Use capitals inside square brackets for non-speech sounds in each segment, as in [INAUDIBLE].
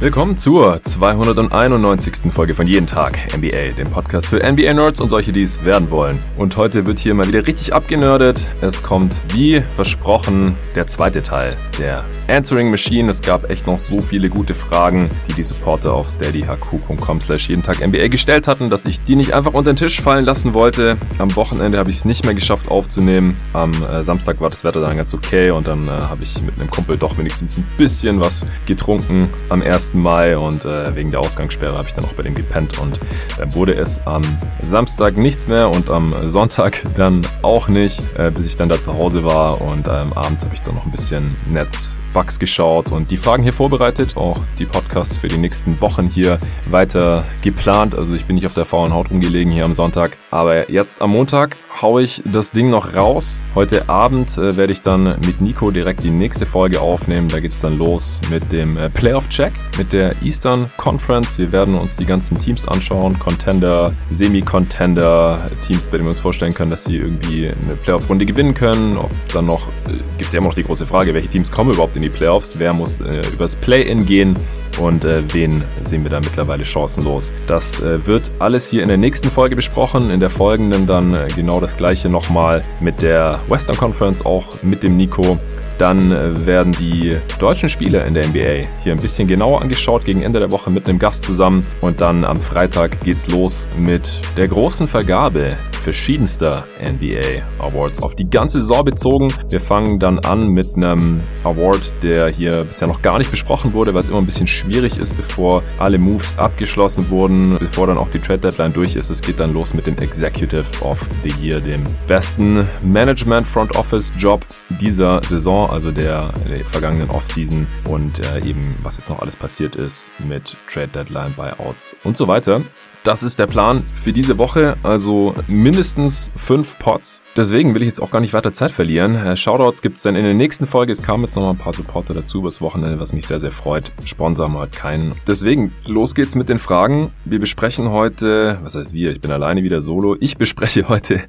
Willkommen zur 291. Folge von Jeden Tag NBA, dem Podcast für NBA-Nerds und solche, die es werden wollen. Und heute wird hier mal wieder richtig abgenördet. Es kommt, wie versprochen, der zweite Teil der Answering Machine. Es gab echt noch so viele gute Fragen, die die Supporter auf steadyhq.com slash jeden Tag NBA gestellt hatten, dass ich die nicht einfach unter den Tisch fallen lassen wollte. Am Wochenende habe ich es nicht mehr geschafft aufzunehmen. Am äh, Samstag war das Wetter dann ganz okay und dann äh, habe ich mit einem Kumpel doch wenigstens ein bisschen was getrunken am ersten Mai und äh, wegen der Ausgangssperre habe ich dann auch bei dem gepennt und dann wurde es am Samstag nichts mehr und am Sonntag [LAUGHS] dann auch nicht, äh, bis ich dann da zu Hause war und ähm, abends habe ich dann noch ein bisschen Netz Bugs geschaut und die Fragen hier vorbereitet, auch die Podcasts für die nächsten Wochen hier weiter geplant. Also ich bin nicht auf der faulen Haut umgelegen hier am Sonntag, aber jetzt am Montag haue ich das Ding noch raus. Heute Abend äh, werde ich dann mit Nico direkt die nächste Folge aufnehmen. Da geht es dann los mit dem äh, Playoff-Check, mit der Eastern Conference. Wir werden uns die ganzen Teams anschauen, Contender, Semi-Contender, Teams, bei denen wir uns vorstellen können, dass sie irgendwie eine Playoff-Runde gewinnen können. Ob dann noch, äh, gibt ja immer noch die große Frage, welche Teams kommen überhaupt in in die Playoffs, wer muss äh, übers Play-In gehen und äh, wen sehen wir da mittlerweile chancenlos. Das äh, wird alles hier in der nächsten Folge besprochen, in der folgenden dann äh, genau das gleiche nochmal mit der Western Conference, auch mit dem Nico. Dann äh, werden die deutschen Spieler in der NBA hier ein bisschen genauer angeschaut, gegen Ende der Woche mit einem Gast zusammen. Und dann am Freitag geht's los mit der großen Vergabe verschiedenster NBA Awards auf die ganze Saison bezogen. Wir fangen dann an mit einem Award, der hier bisher noch gar nicht besprochen wurde, weil es immer ein bisschen schwierig ist, bevor alle Moves abgeschlossen wurden, bevor dann auch die Trade Deadline durch ist. Es geht dann los mit dem Executive of the Year, dem besten Management Front Office Job dieser Saison, also der, der vergangenen Offseason und äh, eben was jetzt noch alles passiert ist mit Trade Deadline, Buyouts und so weiter. Das ist der Plan für diese Woche, also mindestens fünf Pots. Deswegen will ich jetzt auch gar nicht weiter Zeit verlieren. Äh, Shoutouts gibt es dann in der nächsten Folge. Es kamen jetzt noch mal ein paar Supporter dazu übers Wochenende, was mich sehr, sehr freut. Sponsor halt keinen. Deswegen, los geht's mit den Fragen. Wir besprechen heute, was heißt wir? Ich bin alleine wieder solo. Ich bespreche heute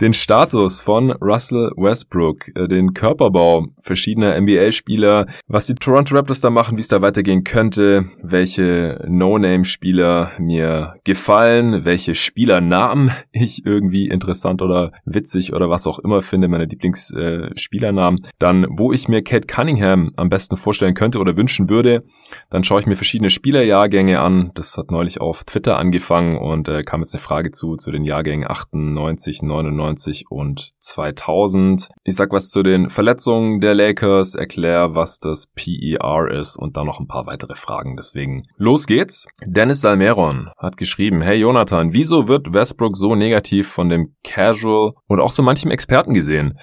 den Status von Russell Westbrook, äh, den Körperbau verschiedener NBA-Spieler, was die Toronto Raptors da machen, wie es da weitergehen könnte, welche No-Name-Spieler mir gefallen, welche Spielernamen ich irgendwie interessant oder witzig oder was auch immer finde, meine Lieblingsspielernamen. Äh, dann, wo ich mir Kate Cunningham am besten vorstellen könnte oder wünschen würde. Dann schaue ich mir verschiedene Spielerjahrgänge an. Das hat neulich auf Twitter angefangen und äh, kam jetzt eine Frage zu, zu den Jahrgängen 98, 99 und 2000. Ich sag was zu den Verletzungen der Lakers, erkläre, was das PER ist und dann noch ein paar weitere Fragen. Deswegen los geht's. Dennis Salmeron hat geschrieben, geschrieben, hey Jonathan, wieso wird Westbrook so negativ von dem Casual und auch so manchem Experten gesehen?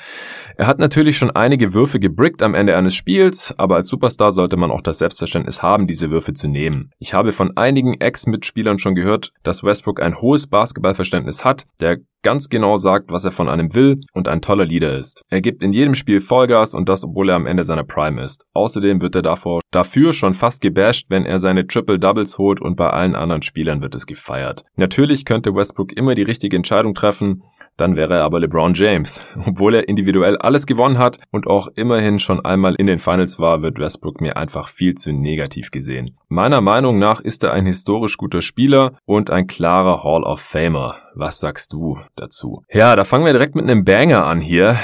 Er hat natürlich schon einige Würfe gebrickt am Ende eines Spiels, aber als Superstar sollte man auch das Selbstverständnis haben, diese Würfe zu nehmen. Ich habe von einigen Ex-Mitspielern schon gehört, dass Westbrook ein hohes Basketballverständnis hat, der ganz genau sagt, was er von einem will und ein toller Leader ist. Er gibt in jedem Spiel Vollgas und das, obwohl er am Ende seiner Prime ist. Außerdem wird er davor, dafür schon fast gebasht, wenn er seine Triple Doubles holt und bei allen anderen Spielern wird es gefeiert. Natürlich könnte Westbrook immer die richtige Entscheidung treffen, dann wäre er aber LeBron James. [LAUGHS] Obwohl er individuell alles gewonnen hat und auch immerhin schon einmal in den Finals war, wird Westbrook mir einfach viel zu negativ gesehen. Meiner Meinung nach ist er ein historisch guter Spieler und ein klarer Hall of Famer. Was sagst du dazu? Ja, da fangen wir direkt mit einem Banger an hier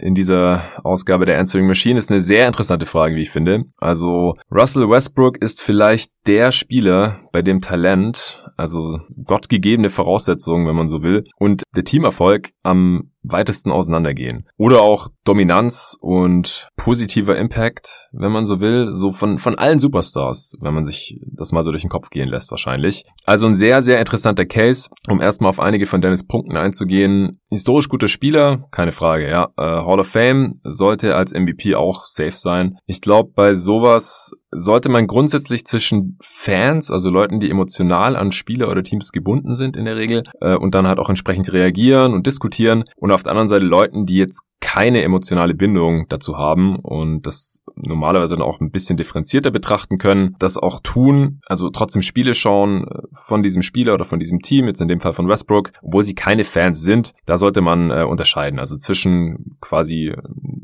in dieser Ausgabe der Answering Machine ist eine sehr interessante Frage, wie ich finde. Also Russell Westbrook ist vielleicht der Spieler, bei dem Talent, also gottgegebene Voraussetzungen, wenn man so will, und der Teamerfolg am weitesten auseinandergehen. Oder auch Dominanz und positiver Impact, wenn man so will, so von, von allen Superstars, wenn man sich das mal so durch den Kopf gehen lässt wahrscheinlich. Also ein sehr, sehr interessanter Case, um erstmal auf einige von Dennis Punkten einzugehen. Historisch guter Spieler, keine Frage, ja. Äh, Hall of Fame sollte als MVP auch safe sein. Ich glaube, bei sowas sollte man grundsätzlich zwischen Fans, also Leuten, die emotional an Spieler oder Teams gebunden sind in der Regel, äh, und dann halt auch entsprechend reagieren und diskutieren und auf der anderen Seite Leuten, die jetzt keine emotionale Bindung dazu haben und das normalerweise dann auch ein bisschen differenzierter betrachten können, das auch tun, also trotzdem Spiele schauen äh, von diesem Spieler oder von diesem Team, jetzt in dem Fall von Westbrook, obwohl sie keine Fans sind, da sollte man äh, unterscheiden, also zwischen quasi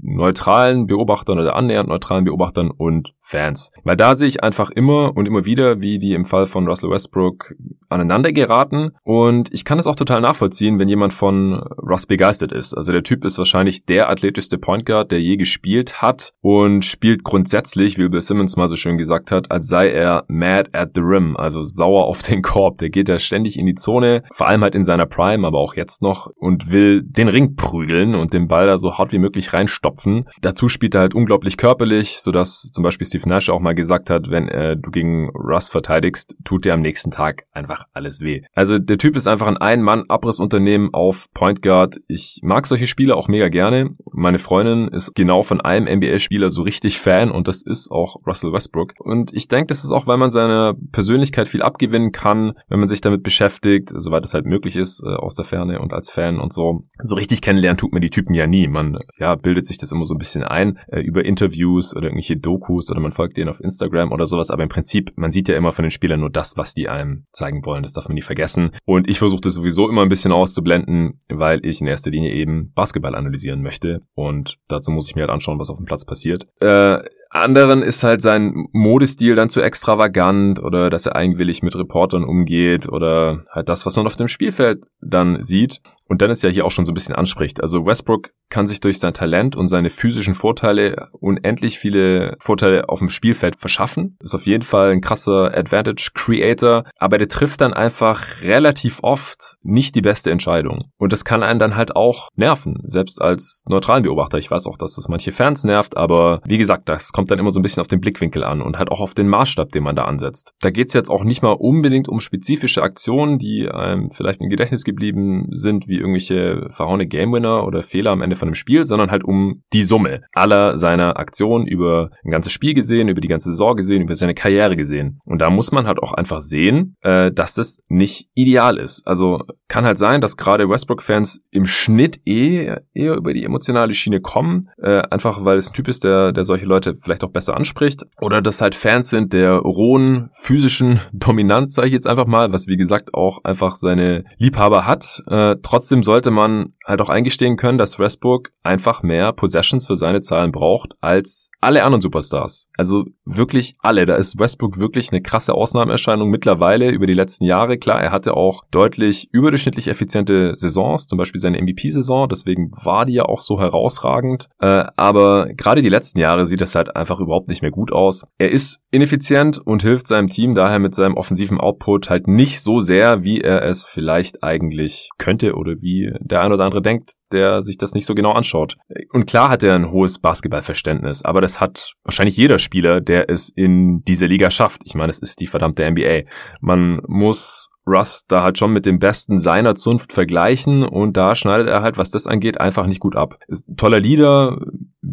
neutralen Beobachtern oder annähernd neutralen Beobachtern und Fans. Weil da sehe ich einfach immer und immer wieder, wie die im Fall von Russell Westbrook aneinander geraten und ich kann es auch total nachvollziehen, wenn jemand von Russ begeistert ist. Also der Typ ist wahrscheinlich der athletischste Point Guard, der je gespielt hat und spielt grundsätzlich, wie Bill Simmons mal so schön gesagt hat, als sei er mad at the rim, also sauer auf den Korb. Der geht da ständig in die Zone, vor allem halt in seiner Prime, aber auch jetzt noch und will den Ring prügeln und den Ball da so hart wie möglich reinstopfen. Dazu spielt er halt unglaublich körperlich, sodass zum Beispiel Steve Nash auch mal gesagt hat, wenn äh, du gegen Russ verteidigst, tut dir am nächsten Tag einfach alles weh. Also der Typ ist einfach ein Ein-Mann-Abrissunternehmen auf Point Guard. Ich mag solche Spiele auch mega gerne. Meine Freundin ist genau von einem NBA-Spieler so richtig Fan und das ist auch Russell Westbrook. Und ich denke, das ist auch, weil man seiner Persönlichkeit viel abgewinnen kann, wenn man sich damit beschäftigt, soweit es halt möglich ist, äh, aus der Ferne und als Fan und so. So richtig kennenlernen tut man die Typen ja nie. Man ja bildet sich das immer so ein bisschen ein äh, über Interviews oder irgendwelche Dokus oder man folgt denen auf Instagram oder sowas. Aber im Prinzip, man sieht ja immer von den Spielern nur das, was die einem zeigen wollen. Das darf man nie vergessen. Und ich versuche das sowieso immer ein bisschen auszublenden, weil ich in erster Linie eben Basketball analysieren möchte. Und dazu muss ich mir halt anschauen, was auf dem Platz passiert. Äh, anderen ist halt sein Modestil dann zu extravagant oder dass er eigenwillig mit Reportern umgeht oder halt das, was man auf dem Spielfeld dann sieht und Dennis ja hier auch schon so ein bisschen anspricht. Also Westbrook kann sich durch sein Talent und seine physischen Vorteile unendlich viele Vorteile auf dem Spielfeld verschaffen. Ist auf jeden Fall ein krasser Advantage Creator, aber der trifft dann einfach relativ oft nicht die beste Entscheidung. Und das kann einen dann halt auch nerven, selbst als neutralen Beobachter. Ich weiß auch, dass das manche Fans nervt, aber wie gesagt, das kommt dann immer so ein bisschen auf den Blickwinkel an und halt auch auf den Maßstab, den man da ansetzt. Da geht's jetzt auch nicht mal unbedingt um spezifische Aktionen, die einem vielleicht im Gedächtnis geblieben sind, wie irgendwelche verhauene Game Winner oder Fehler am Ende von einem Spiel, sondern halt um die Summe aller seiner Aktionen über ein ganzes Spiel gesehen, über die ganze Saison gesehen, über seine Karriere gesehen. Und da muss man halt auch einfach sehen, äh, dass das nicht ideal ist. Also kann halt sein, dass gerade Westbrook-Fans im Schnitt eh eher über die emotionale Schiene kommen, äh, einfach weil es ein Typ ist, der, der solche Leute vielleicht auch besser anspricht. Oder dass halt Fans sind der rohen physischen [LAUGHS] Dominanz, sage ich jetzt einfach mal, was wie gesagt auch einfach seine Liebhaber hat. Äh, trotzdem sollte man halt auch eingestehen können, dass Westbrook einfach mehr Possessions für seine Zahlen braucht als alle anderen Superstars. Also wirklich alle. Da ist Westbrook wirklich eine krasse Ausnahmeerscheinung mittlerweile über die letzten Jahre. Klar, er hatte auch deutlich überdurchschnittlich effiziente Saisons, zum Beispiel seine MVP-Saison. Deswegen war die ja auch so herausragend. Äh, aber gerade die letzten Jahre sieht das halt einfach überhaupt nicht mehr gut aus. Er ist ineffizient und hilft seinem Team daher mit seinem offensiven Output halt nicht so sehr, wie er es vielleicht eigentlich könnte oder wie der ein oder andere denkt, der sich das nicht so genau anschaut. Und klar hat er ein hohes Basketballverständnis, aber das hat wahrscheinlich jeder Spieler, der es in diese Liga schafft. Ich meine, es ist die verdammte NBA. Man muss Russ da halt schon mit dem Besten seiner Zunft vergleichen und da schneidet er halt, was das angeht, einfach nicht gut ab. Ist toller Leader,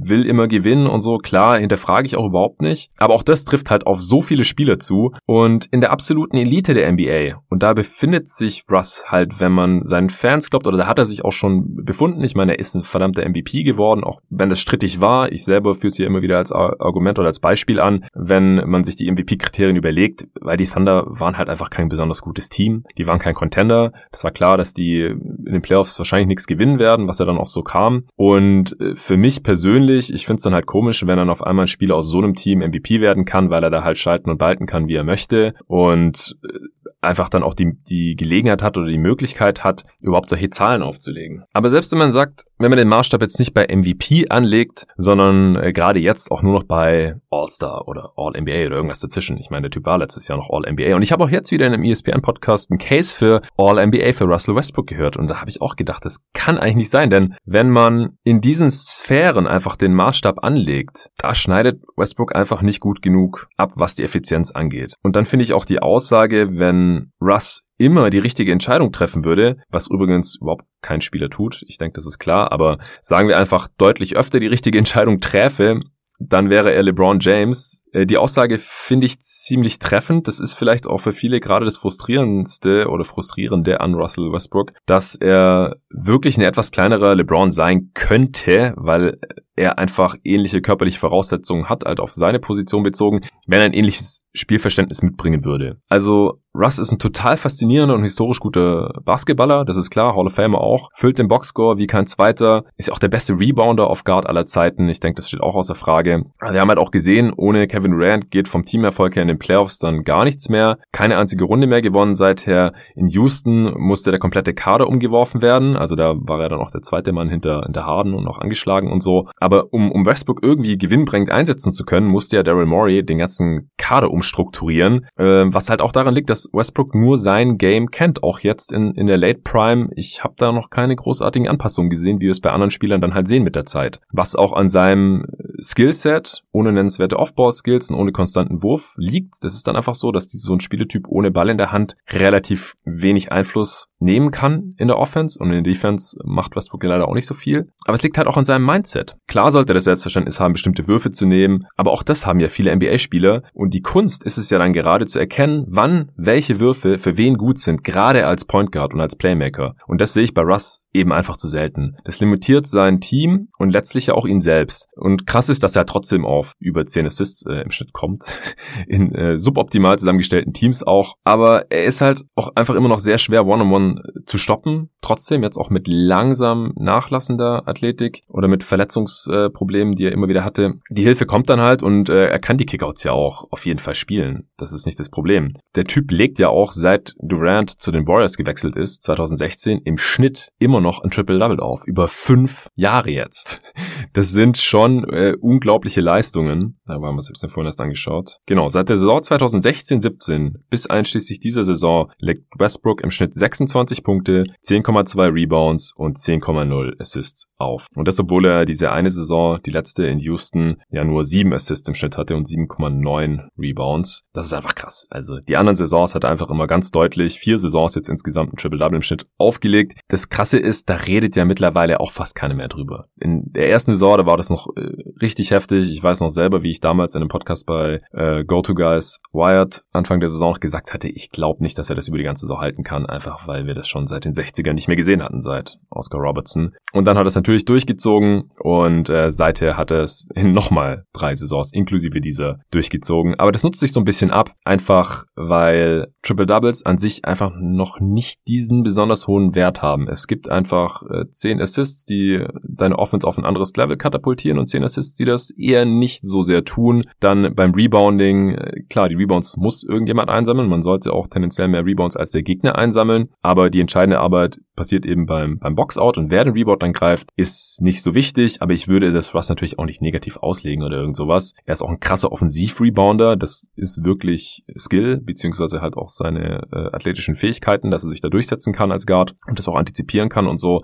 will immer gewinnen und so, klar, hinterfrage ich auch überhaupt nicht. Aber auch das trifft halt auf so viele Spieler zu. Und in der absoluten Elite der NBA, und da befindet sich Russ halt, wenn man seinen Fans glaubt, oder da hat er sich auch schon befunden. Ich meine, er ist ein verdammter MVP geworden, auch wenn das strittig war. Ich selber führe es hier immer wieder als Argument oder als Beispiel an, wenn man sich die MVP-Kriterien überlegt, weil die Thunder waren halt einfach kein besonders gutes Team. Die waren kein Contender. Das war klar, dass die in den Playoffs wahrscheinlich nichts gewinnen werden, was ja dann auch so kam. Und äh, für mich persönlich persönlich, ich finde es dann halt komisch, wenn dann auf einmal ein Spieler aus so einem Team MVP werden kann, weil er da halt schalten und balten kann, wie er möchte. Und äh, einfach dann auch die, die Gelegenheit hat oder die Möglichkeit hat, überhaupt solche Zahlen aufzulegen. Aber selbst wenn man sagt, wenn man den Maßstab jetzt nicht bei MVP anlegt, sondern äh, gerade jetzt auch nur noch bei All-Star oder All-NBA oder irgendwas dazwischen. Ich meine, der Typ war letztes Jahr noch All-NBA. Und ich habe auch jetzt wieder in einem ESPN-Podcast einen Case für All-NBA für Russell Westbrook gehört. Und da habe ich auch gedacht, das kann eigentlich nicht sein. Denn wenn man in diesen Sphären einfach den Maßstab anlegt, da schneidet Westbrook einfach nicht gut genug ab, was die Effizienz angeht. Und dann finde ich auch die Aussage, wenn Russ immer die richtige Entscheidung treffen würde, was übrigens überhaupt kein Spieler tut, ich denke, das ist klar, aber sagen wir einfach deutlich öfter die richtige Entscheidung träfe, dann wäre er LeBron James die Aussage finde ich ziemlich treffend. Das ist vielleicht auch für viele gerade das frustrierendste oder frustrierende an Russell Westbrook, dass er wirklich ein etwas kleinerer LeBron sein könnte, weil er einfach ähnliche körperliche Voraussetzungen hat, halt auf seine Position bezogen, wenn er ein ähnliches Spielverständnis mitbringen würde. Also Russ ist ein total faszinierender und historisch guter Basketballer, das ist klar, Hall of Famer auch, füllt den Boxscore wie kein zweiter, ist ja auch der beste Rebounder auf Guard aller Zeiten, ich denke, das steht auch außer Frage. Wir haben halt auch gesehen, ohne Kevin Durant geht vom Teamerfolg her in den Playoffs dann gar nichts mehr, keine einzige Runde mehr gewonnen seither. In Houston musste der komplette Kader umgeworfen werden, also da war er dann auch der zweite Mann hinter, hinter Harden und noch angeschlagen und so. Aber um, um Westbrook irgendwie gewinnbringend einsetzen zu können, musste ja Daryl Morey den ganzen Kader umstrukturieren, äh, was halt auch daran liegt, dass Westbrook nur sein Game kennt, auch jetzt in, in der Late Prime. Ich habe da noch keine großartigen Anpassungen gesehen, wie wir es bei anderen Spielern dann halt sehen mit der Zeit. Was auch an seinem Skillset, ohne nennenswerte Offball-Skills und ohne konstanten Wurf liegt. Das ist dann einfach so, dass die, so ein Spieletyp ohne Ball in der Hand relativ wenig Einfluss nehmen kann in der Offense und in der Defense macht Westbrook leider auch nicht so viel. Aber es liegt halt auch an seinem Mindset. Klar sollte er das Selbstverständnis haben, bestimmte Würfe zu nehmen, aber auch das haben ja viele NBA-Spieler und die Kunst ist es ja dann gerade zu erkennen, wann welche Würfe für wen gut sind, gerade als Point Guard und als Playmaker. Und das sehe ich bei Russ eben einfach zu selten. Das limitiert sein Team und letztlich ja auch ihn selbst. Und krass ist, dass er trotzdem auf über 10 Assists äh, im Schnitt kommt. [LAUGHS] In äh, suboptimal zusammengestellten Teams auch. Aber er ist halt auch einfach immer noch sehr schwer One-on-One -on -one zu stoppen. Trotzdem jetzt auch mit langsam nachlassender Athletik oder mit Verletzungsproblemen, die er immer wieder hatte. Die Hilfe kommt dann halt und äh, er kann die Kickouts ja auch auf jeden Fall spielen. Das ist nicht das Problem. Der Typ legt ja auch, seit Durant zu den Warriors gewechselt ist, 2016, im Schnitt immer noch ein Triple-Double auf. Über fünf Jahre jetzt. Das sind schon äh, unglaubliche Leistungen. Da waren wir selbst vorhin erst angeschaut. Genau, seit der Saison 2016-17 bis einschließlich dieser Saison legt Westbrook im Schnitt 26 Punkte, 10,2 Rebounds und 10,0 Assists auf. Und das, obwohl er diese eine Saison, die letzte in Houston, ja nur 7 Assists im Schnitt hatte und 7,9 Rebounds. Das ist einfach krass. Also die anderen Saisons hat er einfach immer ganz deutlich vier Saisons jetzt insgesamt ein Triple-Double im Schnitt aufgelegt. Das Krasse ist, da redet ja mittlerweile auch fast keiner mehr drüber. In der ersten Saison, da war das noch äh, richtig heftig. Ich weiß noch selber, wie ich damals in einem Podcast bei äh, Go-To-Guys Wired Anfang der Saison noch gesagt hatte, ich glaube nicht, dass er das über die ganze Saison halten kann, einfach weil wir das schon seit den 60ern nicht mehr gesehen hatten, seit Oscar Robertson. Und dann hat er es natürlich durchgezogen und äh, seither hat er es in nochmal drei Saisons inklusive dieser durchgezogen. Aber das nutzt sich so ein bisschen ab, einfach weil Triple Doubles an sich einfach noch nicht diesen besonders hohen Wert haben. Es gibt einfach äh, zehn Assists, die deine Offense auf ein anderes Level katapultieren und zehn Assists, die das eher nicht so sehr tun. Dann beim Rebounding, äh, klar, die Rebounds muss irgendjemand einsammeln. Man sollte auch tendenziell mehr Rebounds als der Gegner einsammeln. Aber die entscheidende Arbeit passiert eben beim, beim Boxout und wer den Rebound dann greift, ist nicht so wichtig. Aber ich würde das Russ natürlich auch nicht negativ auslegen oder irgend sowas. Er ist auch ein krasser Offensiv-Rebounder. Das ist wirklich Skill, beziehungsweise halt auch seine äh, athletischen Fähigkeiten, dass er sich da durchsetzen kann als Guard und das auch antizipieren kann und so.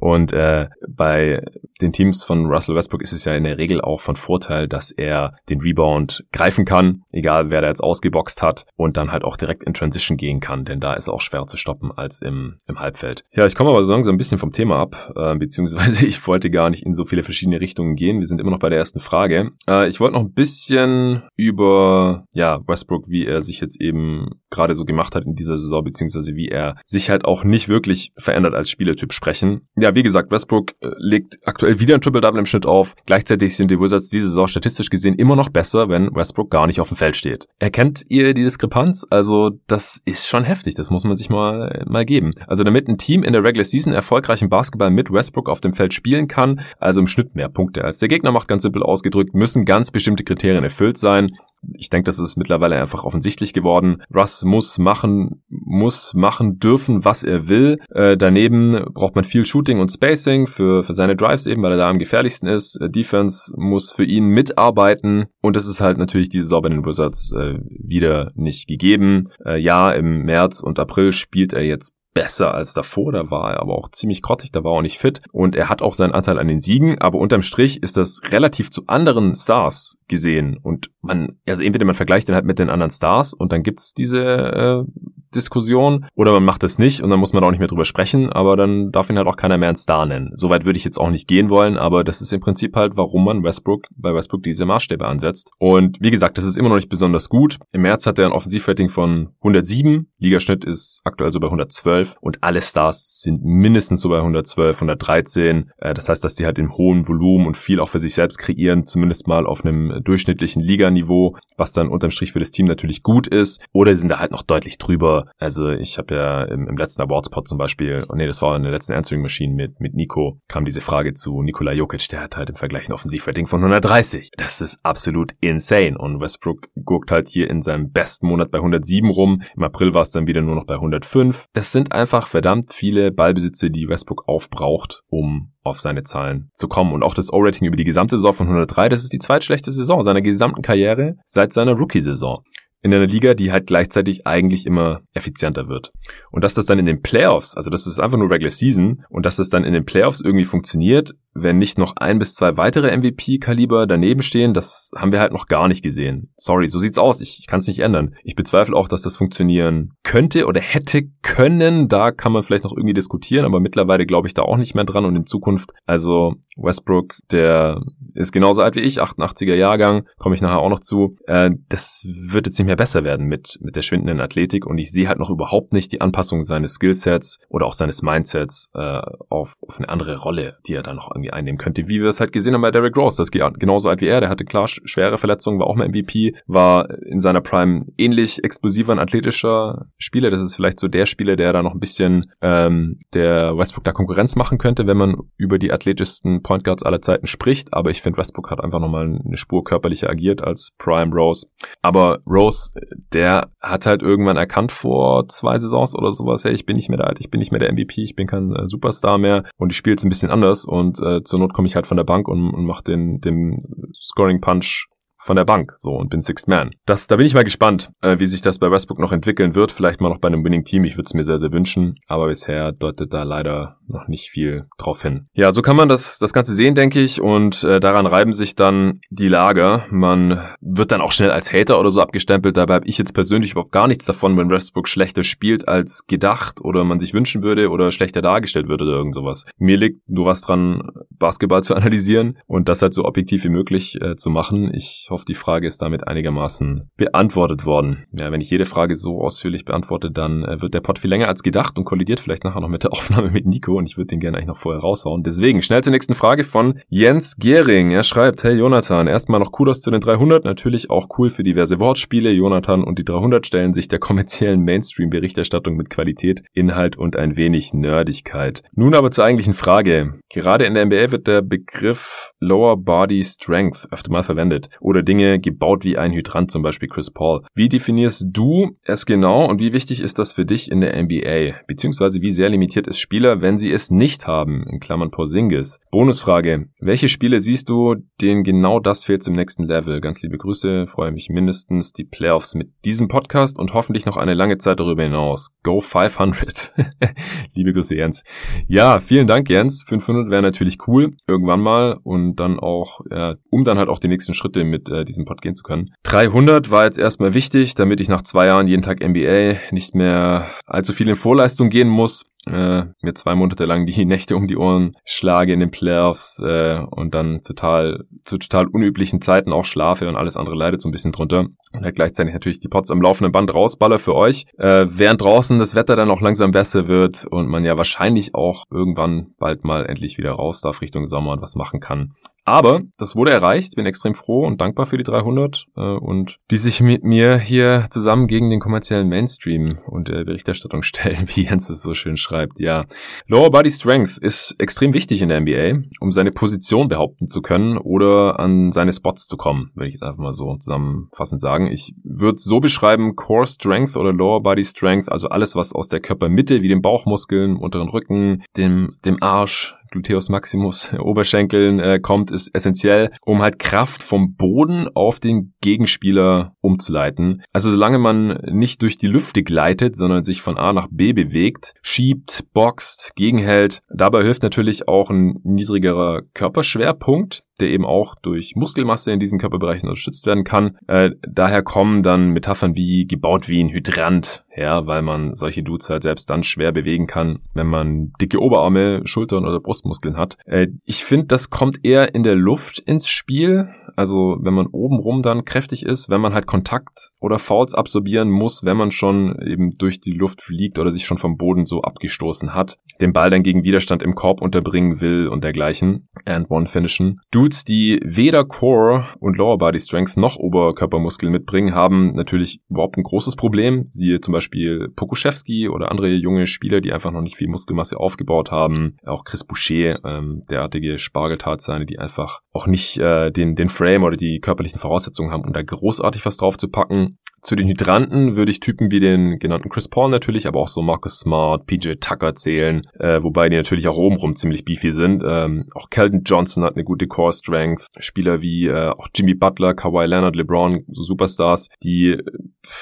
Und äh, bei den Teams von Russell Westbrook ist es ja in der Regel auch von Vorteil, dass er den Rebound greifen kann, egal wer da jetzt ausgeboxt hat, und dann halt auch direkt in Transition gehen kann, denn da ist er auch schwerer zu stoppen als im, im Halbfeld. Ja, ich komme aber so langsam ein bisschen vom Thema ab, äh, beziehungsweise [LAUGHS] ich wollte gar nicht in so viele verschiedene Richtungen gehen. Wir sind immer noch bei der ersten Frage. Äh, ich wollte noch ein bisschen über ja Westbrook, wie er sich jetzt eben gerade so gemacht hat in dieser Saison, beziehungsweise wie er sich halt auch nicht wirklich verändert als Spielertyp sprechen ja, wie gesagt, Westbrook äh, legt aktuell wieder ein Triple-Double im Schnitt auf. Gleichzeitig sind die Wizards diese Saison statistisch gesehen immer noch besser, wenn Westbrook gar nicht auf dem Feld steht. Erkennt ihr die Diskrepanz? Also, das ist schon heftig. Das muss man sich mal, mal geben. Also, damit ein Team in der Regular Season erfolgreichen Basketball mit Westbrook auf dem Feld spielen kann, also im Schnitt mehr Punkte als der Gegner macht, ganz simpel ausgedrückt, müssen ganz bestimmte Kriterien erfüllt sein ich denke, das ist mittlerweile einfach offensichtlich geworden. Russ muss machen, muss machen dürfen, was er will. Äh, daneben braucht man viel Shooting und Spacing für, für seine Drives eben, weil er da am gefährlichsten ist. Äh, Defense muss für ihn mitarbeiten und das ist halt natürlich diese Saison bei den Wizards äh, wieder nicht gegeben. Äh, ja, im März und April spielt er jetzt besser als davor. Da war er aber auch ziemlich grottig, da war er auch nicht fit. Und er hat auch seinen Anteil an den Siegen, aber unterm Strich ist das relativ zu anderen Stars gesehen. Und man, also entweder man vergleicht den halt mit den anderen Stars und dann gibt's diese äh, Diskussion oder man macht es nicht und dann muss man auch nicht mehr drüber sprechen, aber dann darf ihn halt auch keiner mehr einen Star nennen. Soweit würde ich jetzt auch nicht gehen wollen, aber das ist im Prinzip halt, warum man Westbrook bei Westbrook diese Maßstäbe ansetzt. Und wie gesagt, das ist immer noch nicht besonders gut. Im März hat er ein Offensivrating von 107, Ligaschnitt ist aktuell so bei 112 und alle Stars sind mindestens so bei 112, 113. Äh, das heißt, dass die halt in hohem Volumen und viel auch für sich selbst kreieren, zumindest mal auf einem durchschnittlichen Liganiveau, was dann unterm Strich für das Team natürlich gut ist. Oder sind da halt noch deutlich drüber. Also ich habe ja im, im letzten Awardspot zum Beispiel, oh nee, das war in der letzten Answering Machine mit, mit Nico, kam diese Frage zu Nikola Jokic, der hat halt im Vergleich ein Offensivrating von 130. Das ist absolut insane. Und Westbrook guckt halt hier in seinem besten Monat bei 107 rum. Im April war es dann wieder nur noch bei 105. Das sind einfach verdammt viele Ballbesitze, die Westbrook aufbraucht, um auf seine Zahlen zu kommen. Und auch das O-Rating über die gesamte Saison von 103, das ist die zweitschlechte Saison seiner gesamten Karriere seit seiner Rookie-Saison in einer Liga, die halt gleichzeitig eigentlich immer effizienter wird. Und dass das dann in den Playoffs, also das ist einfach nur Regular Season, und dass das dann in den Playoffs irgendwie funktioniert, wenn nicht noch ein bis zwei weitere MVP-Kaliber daneben stehen, das haben wir halt noch gar nicht gesehen. Sorry, so sieht's aus. Ich, ich kann es nicht ändern. Ich bezweifle auch, dass das funktionieren könnte oder hätte können. Da kann man vielleicht noch irgendwie diskutieren, aber mittlerweile glaube ich da auch nicht mehr dran und in Zukunft, also Westbrook, der ist genauso alt wie ich, 88er Jahrgang, komme ich nachher auch noch zu. Äh, das wird jetzt nicht mehr mehr besser werden mit, mit der schwindenden Athletik und ich sehe halt noch überhaupt nicht die Anpassung seines Skillsets oder auch seines Mindsets äh, auf, auf eine andere Rolle, die er da noch irgendwie einnehmen könnte, wie wir es halt gesehen haben bei Derrick Rose. Das geht genauso alt wie er, der hatte klar schwere Verletzungen, war auch mal MVP, war in seiner Prime ähnlich explosiver und athletischer Spieler. Das ist vielleicht so der Spieler, der da noch ein bisschen ähm, der Westbrook da Konkurrenz machen könnte, wenn man über die athletischsten Point Guards aller Zeiten spricht. Aber ich finde, Westbrook hat einfach nochmal eine Spur körperlicher agiert als Prime Rose. Aber Rose der hat halt irgendwann erkannt vor zwei Saisons oder sowas, hey, ich bin nicht mehr der Alt, ich bin nicht mehr der MVP, ich bin kein äh, Superstar mehr. Und ich spiele jetzt ein bisschen anders und äh, zur Not komme ich halt von der Bank und, und mache den, den Scoring Punch von der Bank so und bin Sixth Man. Das, da bin ich mal gespannt, äh, wie sich das bei Westbrook noch entwickeln wird. Vielleicht mal noch bei einem Winning Team. Ich würde es mir sehr, sehr wünschen. Aber bisher deutet da leider noch nicht viel drauf hin. Ja, so kann man das, das Ganze sehen, denke ich. Und äh, daran reiben sich dann die Lager. Man wird dann auch schnell als Hater oder so abgestempelt. Dabei habe ich jetzt persönlich überhaupt gar nichts davon, wenn Westbrook schlechter spielt als gedacht oder man sich wünschen würde oder schlechter dargestellt würde oder irgend sowas. Mir liegt nur was dran, Basketball zu [LAUGHS] analysieren und das halt so objektiv wie möglich äh, zu machen. Ich hoffe, die Frage ist damit einigermaßen beantwortet worden. Ja, wenn ich jede Frage so ausführlich beantworte, dann äh, wird der Pod viel länger als gedacht und kollidiert vielleicht nachher noch mit der [LAUGHS] Aufnahme mit Nico und ich würde den gerne eigentlich noch vorher raushauen. Deswegen schnell zur nächsten Frage von Jens Gehring. Er schreibt, hey Jonathan, erstmal noch Kudos zu den 300, natürlich auch cool für diverse Wortspiele. Jonathan und die 300 stellen sich der kommerziellen Mainstream-Berichterstattung mit Qualität, Inhalt und ein wenig Nerdigkeit. Nun aber zur eigentlichen Frage. Gerade in der NBA wird der Begriff Lower Body Strength öfter mal verwendet oder Dinge gebaut wie ein Hydrant, zum Beispiel Chris Paul. Wie definierst du es genau und wie wichtig ist das für dich in der NBA? Beziehungsweise wie sehr limitiert ist Spieler, wenn sie es nicht haben? In Klammern Porzingis. Bonusfrage. Welche Spiele siehst du, denen genau das fehlt zum nächsten Level? Ganz liebe Grüße, freue mich mindestens die Playoffs mit diesem Podcast und hoffentlich noch eine lange Zeit darüber hinaus. Go 500. [LAUGHS] liebe Grüße, Jens. Ja, vielen Dank, Jens. 500 wäre natürlich cool. Irgendwann mal und dann auch, ja, um dann halt auch die nächsten Schritte mit äh, diesem Pod gehen zu können. 300 war jetzt erstmal wichtig, damit ich nach zwei Jahren jeden Tag NBA nicht mehr allzu viel in Vorleistung gehen muss äh, mir zwei Monate lang die [LAUGHS] Nächte um die Ohren schlage in den Playoffs äh, und dann total zu total unüblichen Zeiten auch schlafe und alles andere leidet so ein bisschen drunter und halt gleichzeitig natürlich die Pots am laufenden Band rausballer für euch, äh, während draußen das Wetter dann auch langsam besser wird und man ja wahrscheinlich auch irgendwann bald mal endlich wieder raus darf Richtung Sommer und was machen kann. Aber das wurde erreicht, bin extrem froh und dankbar für die 300 äh, und die sich mit mir hier zusammen gegen den kommerziellen Mainstream und der Berichterstattung [LAUGHS] stellen, wie Jens es so schön schreibt. Ja, Lower Body Strength ist extrem wichtig in der NBA, um seine Position behaupten zu können oder an seine Spots zu kommen, würde ich einfach mal so zusammenfassend sagen. Ich würde so beschreiben, Core Strength oder Lower Body Strength, also alles, was aus der Körpermitte, wie den Bauchmuskeln, unteren Rücken, dem, dem Arsch, Gluteus Maximus, Oberschenkeln äh, kommt, ist essentiell, um halt Kraft vom Boden auf den Gegenspieler umzuleiten. Also solange man nicht durch die Lüfte gleitet, sondern sich von A nach B bewegt, schiebt, boxt, gegenhält, dabei hilft natürlich auch ein niedrigerer Körperschwerpunkt der eben auch durch Muskelmasse in diesen Körperbereichen unterstützt werden kann. Äh, daher kommen dann Metaphern wie gebaut wie ein Hydrant her, weil man solche Dudes halt selbst dann schwer bewegen kann, wenn man dicke Oberarme, Schultern oder Brustmuskeln hat. Äh, ich finde, das kommt eher in der Luft ins Spiel. Also wenn man obenrum dann kräftig ist, wenn man halt Kontakt oder Fouls absorbieren muss, wenn man schon eben durch die Luft fliegt oder sich schon vom Boden so abgestoßen hat, den Ball dann gegen Widerstand im Korb unterbringen will und dergleichen and one finishen. Dudes, die weder Core und Lower Body Strength noch Oberkörpermuskeln mitbringen, haben natürlich überhaupt ein großes Problem. Siehe zum Beispiel Pokuschewski oder andere junge Spieler, die einfach noch nicht viel Muskelmasse aufgebaut haben. Auch Chris Boucher, ähm, derartige Spargeltarzane, die einfach auch nicht äh, den, den Frame oder die körperlichen Voraussetzungen haben, um da großartig was drauf zu packen. Zu den Hydranten würde ich Typen wie den genannten Chris Paul natürlich, aber auch so Marcus Smart, PJ Tucker zählen, äh, wobei die natürlich auch obenrum ziemlich beefy sind. Ähm, auch Kelton Johnson hat eine gute Core Strength. Spieler wie äh, auch Jimmy Butler, Kawhi Leonard, LeBron, so Superstars, die äh,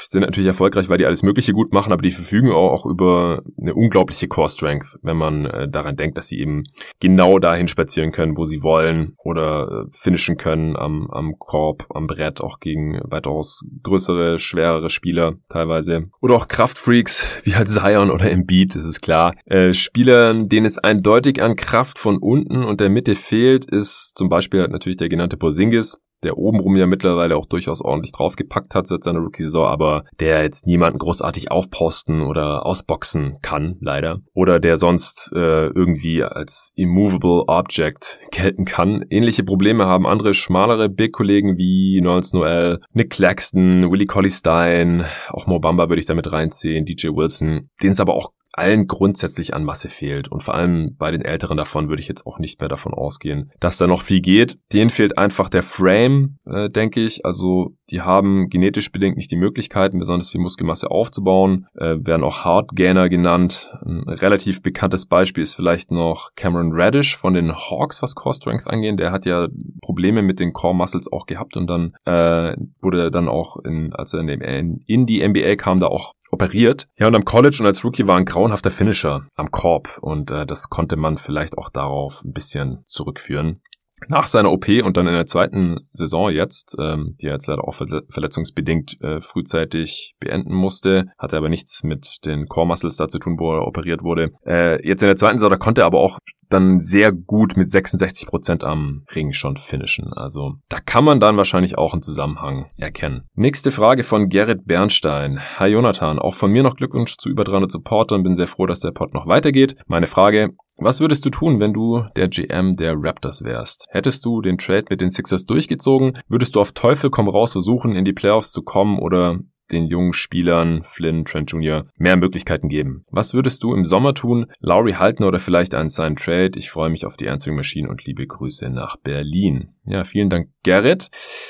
sind natürlich erfolgreich, weil die alles Mögliche gut machen, aber die verfügen auch, auch über eine unglaubliche Core Strength, wenn man äh, daran denkt, dass sie eben genau dahin spazieren können, wo sie wollen oder äh, finishen können am, am Korb, am Brett, auch gegen weitaus größere, schwerere Spieler teilweise. Oder auch Kraftfreaks wie halt Zion oder Embiid, das ist klar. Äh, Spielern, denen es eindeutig an Kraft von unten und der Mitte fehlt, ist zum Beispiel halt natürlich der genannte Porzingis, der obenrum ja mittlerweile auch durchaus ordentlich draufgepackt hat seit seiner Rookie-Saison, aber der jetzt niemanden großartig aufposten oder ausboxen kann, leider. Oder der sonst äh, irgendwie als immovable Object gelten kann. Ähnliche Probleme haben andere schmalere Big-Kollegen wie Nolens Noel, Nick Claxton, Willie Colley Stein, auch Mobamba würde ich damit reinziehen, DJ Wilson, denen es aber auch allen grundsätzlich an Masse fehlt. Und vor allem bei den Älteren davon würde ich jetzt auch nicht mehr davon ausgehen, dass da noch viel geht. Denen fehlt einfach der Frame, äh, denke ich. Also die haben genetisch bedingt nicht die Möglichkeiten, besonders viel Muskelmasse aufzubauen. Äh, werden auch Hardgainer genannt. Ein relativ bekanntes Beispiel ist vielleicht noch Cameron Radish von den Hawks, was Core Strength angeht. Der hat ja Probleme mit den Core Muscles auch gehabt und dann äh, wurde dann auch, in, als er in, dem, in die NBA kam, da auch operiert. Ja, und am College und als Rookie war ein grauenhafter Finisher am Korb und äh, das konnte man vielleicht auch darauf ein bisschen zurückführen nach seiner OP und dann in der zweiten Saison jetzt, ähm, die er jetzt leider auch verletzungsbedingt äh, frühzeitig beenden musste, hatte aber nichts mit den Core Muscles da zu tun, wo er operiert wurde. Äh, jetzt in der zweiten Saison, da konnte er aber auch dann sehr gut mit 66 Prozent am Ring schon finishen. Also da kann man dann wahrscheinlich auch einen Zusammenhang erkennen. Nächste Frage von Gerrit Bernstein. Hi Jonathan, auch von mir noch Glückwunsch zu über 300 Supportern. Bin sehr froh, dass der Pod noch weitergeht. Meine Frage, was würdest du tun, wenn du der GM der Raptors wärst? Hättest du den Trade mit den Sixers durchgezogen? Würdest du auf Teufel komm raus versuchen, in die Playoffs zu kommen oder den jungen Spielern, Flynn, Trent Jr., mehr Möglichkeiten geben. Was würdest du im Sommer tun? Lowry halten oder vielleicht einen Sign Trade? Ich freue mich auf die Answering Machine und liebe Grüße nach Berlin. Ja, vielen Dank, Gerrit.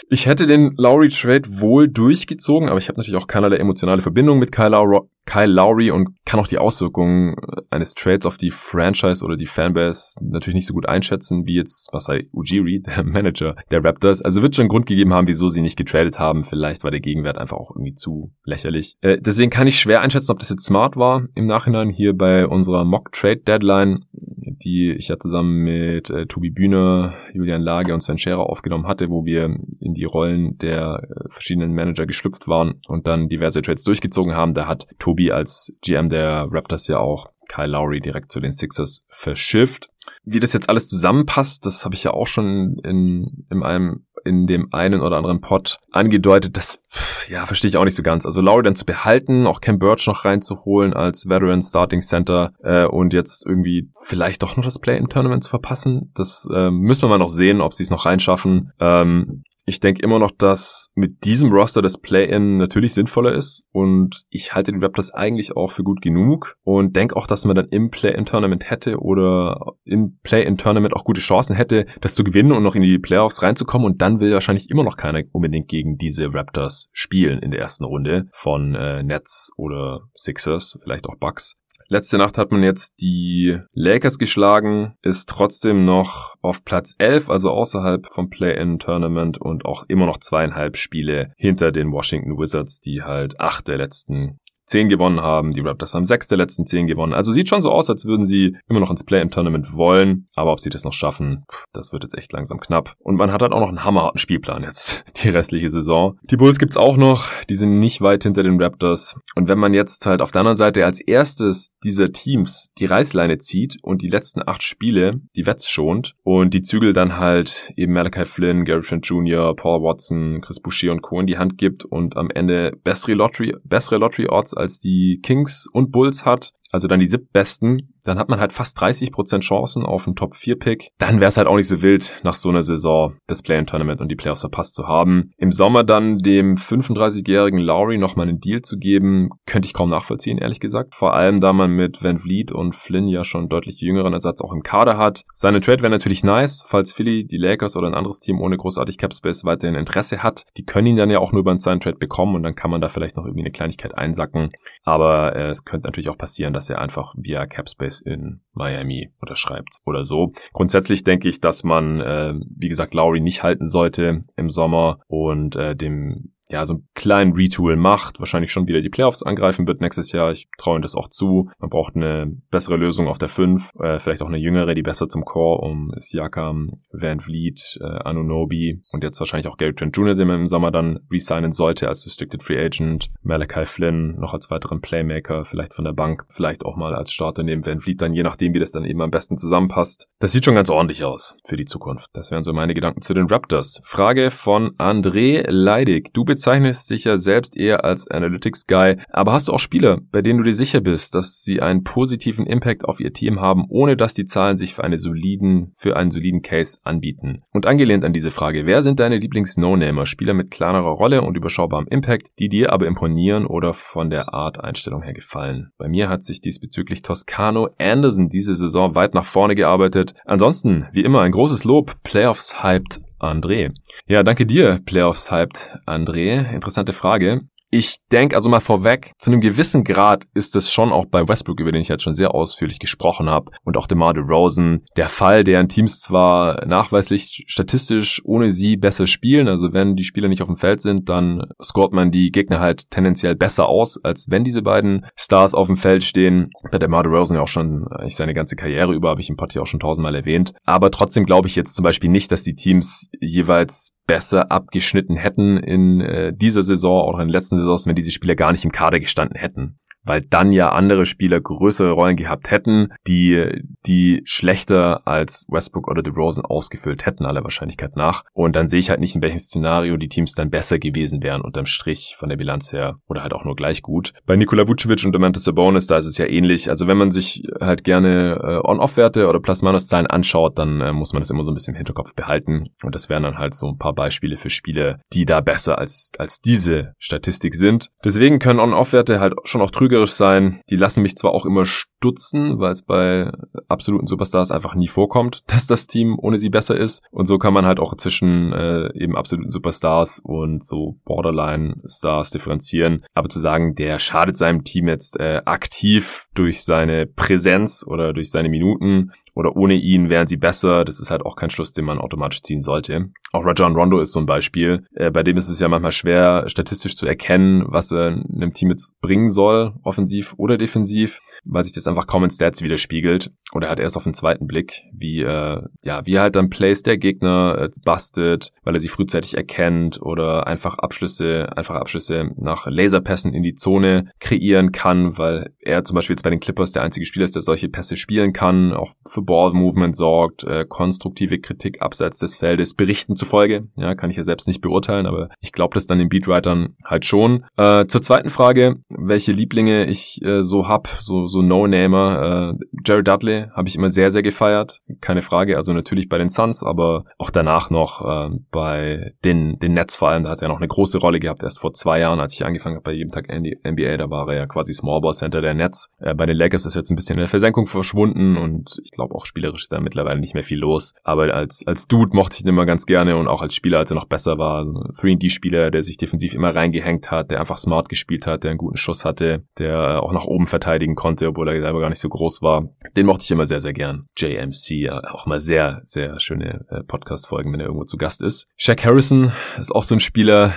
Ich hätte den Lowry Trade wohl durchgezogen, aber ich habe natürlich auch keinerlei emotionale Verbindung mit Kyle, Lowry, Kyle Lowry und kann auch die Auswirkungen eines Trades auf die Franchise oder die Fanbase natürlich nicht so gut einschätzen, wie jetzt Masai Ujiri, [LAUGHS] der Manager der Raptors. Also wird schon Grund gegeben haben, wieso sie nicht getradet haben. Vielleicht war der Gegenwert einfach auch irgendwie zu lächerlich. Äh, deswegen kann ich schwer einschätzen, ob das jetzt smart war im Nachhinein hier bei unserer Mock Trade Deadline, die ich ja zusammen mit äh, Tobi Bühne, Julian Lage und Sven Scherer aufgenommen hatte, wo wir in die Rollen der äh, verschiedenen Manager geschlüpft waren und dann diverse Trades durchgezogen haben. Da hat Tobi als GM der Raptors ja auch Kyle Lowry direkt zu den Sixers verschifft. Wie das jetzt alles zusammenpasst, das habe ich ja auch schon in, in einem in dem einen oder anderen Pod angedeutet. Das ja verstehe ich auch nicht so ganz. Also Lowry dann zu behalten, auch Cam Birch noch reinzuholen als Veteran Starting Center äh, und jetzt irgendwie vielleicht doch noch das Play-in-Tournament zu verpassen. Das äh, müssen wir mal noch sehen, ob sie es noch reinschaffen. Ähm, ich denke immer noch, dass mit diesem Roster das Play-In natürlich sinnvoller ist und ich halte die Raptors eigentlich auch für gut genug und denke auch, dass man dann im Play-In-Tournament hätte oder im Play-In-Tournament auch gute Chancen hätte, das zu gewinnen und noch in die Playoffs reinzukommen und dann will wahrscheinlich immer noch keiner unbedingt gegen diese Raptors spielen in der ersten Runde von äh, Nets oder Sixers, vielleicht auch Bucks. Letzte Nacht hat man jetzt die Lakers geschlagen, ist trotzdem noch auf Platz 11, also außerhalb vom Play-In-Tournament und auch immer noch zweieinhalb Spiele hinter den Washington Wizards, die halt acht der letzten zehn gewonnen haben. Die Raptors haben sechs der letzten zehn gewonnen. Also sieht schon so aus, als würden sie immer noch ins Play-in-Tournament wollen. Aber ob sie das noch schaffen, das wird jetzt echt langsam knapp. Und man hat halt auch noch einen hammerharten Spielplan jetzt, [LAUGHS] die restliche Saison. Die Bulls gibt's auch noch. Die sind nicht weit hinter den Raptors. Und wenn man jetzt halt auf der anderen Seite als erstes dieser Teams die Reißleine zieht und die letzten acht Spiele die Wets schont und die Zügel dann halt eben Malachi Flynn, Gary Trent Jr., Paul Watson, Chris Boucher und Co. in die Hand gibt und am Ende bessere Lottery, bessere Lottery Odds als die Kings und Bulls hat, also dann die siebtbesten, dann hat man halt fast 30% Chancen auf einen Top-4-Pick. Dann wäre es halt auch nicht so wild, nach so einer Saison das Play-in-Tournament und die Playoffs verpasst zu haben. Im Sommer dann dem 35-jährigen Lowry nochmal einen Deal zu geben, könnte ich kaum nachvollziehen, ehrlich gesagt. Vor allem, da man mit Van Vliet und Flynn ja schon deutlich jüngeren Ersatz auch im Kader hat. Seine Trade wäre natürlich nice, falls Philly, die Lakers oder ein anderes Team ohne großartig Capspace weiterhin Interesse hat. Die können ihn dann ja auch nur über einen Sign-Trade bekommen und dann kann man da vielleicht noch irgendwie eine Kleinigkeit einsacken. Aber äh, es könnte natürlich auch passieren, dass er einfach via Capspace in Miami unterschreibt oder so. Grundsätzlich denke ich, dass man, äh, wie gesagt, Lowry nicht halten sollte im Sommer und äh, dem ja, so einen kleinen Retool macht, wahrscheinlich schon wieder die Playoffs angreifen wird nächstes Jahr. Ich traue ihm das auch zu. Man braucht eine bessere Lösung auf der 5, äh, vielleicht auch eine jüngere, die besser zum Core um Siakam, Van Vliet, äh, Anunobi und jetzt wahrscheinlich auch Gary Trent Jr., den man im Sommer dann resignen sollte als Restricted Free Agent. Malachi Flynn noch als weiteren Playmaker, vielleicht von der Bank, vielleicht auch mal als Starter neben Van Vliet dann, je nachdem, wie das dann eben am besten zusammenpasst. Das sieht schon ganz ordentlich aus für die Zukunft. Das wären so meine Gedanken zu den Raptors. Frage von André Leidig. Du bezeichnest dich ja selbst eher als Analytics-Guy, aber hast du auch Spieler, bei denen du dir sicher bist, dass sie einen positiven Impact auf ihr Team haben, ohne dass die Zahlen sich für, eine soliden, für einen soliden Case anbieten? Und angelehnt an diese Frage, wer sind deine Lieblings-No-Namer, Spieler mit kleinerer Rolle und überschaubarem Impact, die dir aber imponieren oder von der Art Einstellung her gefallen? Bei mir hat sich diesbezüglich Toscano Anderson diese Saison weit nach vorne gearbeitet. Ansonsten, wie immer, ein großes Lob, Playoffs hyped André. Ja, danke dir, Playoffs hyped André. Interessante Frage. Ich denke also mal vorweg, zu einem gewissen Grad ist es schon auch bei Westbrook, über den ich jetzt schon sehr ausführlich gesprochen habe, und auch DeMar DeRozan, der Fall, deren Teams zwar nachweislich statistisch ohne sie besser spielen, also wenn die Spieler nicht auf dem Feld sind, dann scoret man die Gegner halt tendenziell besser aus, als wenn diese beiden Stars auf dem Feld stehen. Bei DeMar DeRozan ja auch schon ich seine ganze Karriere über, habe ich im Partie auch schon tausendmal erwähnt. Aber trotzdem glaube ich jetzt zum Beispiel nicht, dass die Teams jeweils besser abgeschnitten hätten in äh, dieser Saison oder in den letzten Saisons, wenn diese Spieler gar nicht im Kader gestanden hätten weil dann ja andere Spieler größere Rollen gehabt hätten, die die schlechter als Westbrook oder DeRozan ausgefüllt hätten, aller Wahrscheinlichkeit nach. Und dann sehe ich halt nicht, in welchem Szenario die Teams dann besser gewesen wären unterm Strich von der Bilanz her oder halt auch nur gleich gut. Bei Nikola Vucevic und Domantas Sabonis, da ist es ja ähnlich. Also wenn man sich halt gerne äh, On-Off-Werte oder Plus-Minus-Zahlen anschaut, dann äh, muss man das immer so ein bisschen im Hinterkopf behalten. Und das wären dann halt so ein paar Beispiele für Spiele, die da besser als, als diese Statistik sind. Deswegen können On-Off-Werte halt schon auch trügen trügerisch sein. Die lassen mich zwar auch immer stutzen, weil es bei absoluten Superstars einfach nie vorkommt, [LAUGHS] dass das Team ohne sie besser ist. Und so kann man halt auch zwischen äh, eben absoluten Superstars und so Borderline-Stars differenzieren. Aber zu sagen, der schadet seinem Team jetzt äh, aktiv durch seine Präsenz oder durch seine Minuten, oder ohne ihn wären sie besser. Das ist halt auch kein Schluss, den man automatisch ziehen sollte. Auch Rajon Rondo ist so ein Beispiel. Äh, bei dem ist es ja manchmal schwer, statistisch zu erkennen, was er einem Team jetzt bringen soll, offensiv oder defensiv, weil sich das einfach kaum in Stats widerspiegelt. Oder hat er erst auf den zweiten Blick, wie, äh, ja, wie er halt dann Plays der Gegner äh, bustet, weil er sie frühzeitig erkennt oder einfach Abschlüsse, einfach Abschlüsse nach Laserpässen in die Zone kreieren kann, weil er zum Beispiel jetzt bei den Clippers der einzige Spieler ist, der solche Pässe spielen kann, auch für für Ball Movement sorgt, äh, konstruktive Kritik abseits des Feldes, Berichten zufolge. Ja, kann ich ja selbst nicht beurteilen, aber ich glaube das dann den Beatwritern halt schon. Äh, zur zweiten Frage, welche Lieblinge ich äh, so hab, so, so No-Namer. Äh, Jerry Dudley habe ich immer sehr, sehr gefeiert. Keine Frage. Also natürlich bei den Suns, aber auch danach noch äh, bei den, den Nets vor allem. Da hat er noch eine große Rolle gehabt. Erst vor zwei Jahren, als ich angefangen habe bei jedem Tag NBA, da war er ja quasi Small Ball Center der Nets. Äh, bei den Lakers ist jetzt ein bisschen in der Versenkung verschwunden und ich glaube auch spielerisch ist da mittlerweile nicht mehr viel los. Aber als, als Dude mochte ich ihn immer ganz gerne und auch als Spieler, als er noch besser war. 3D-Spieler, der sich defensiv immer reingehängt hat, der einfach smart gespielt hat, der einen guten Schuss hatte, der auch nach oben verteidigen konnte, obwohl er selber gar nicht so groß war. Den mochte ich immer sehr, sehr gern. JMC, auch mal sehr, sehr schöne äh, Podcast-Folgen, wenn er irgendwo zu Gast ist. Shaq Harrison ist auch so ein Spieler,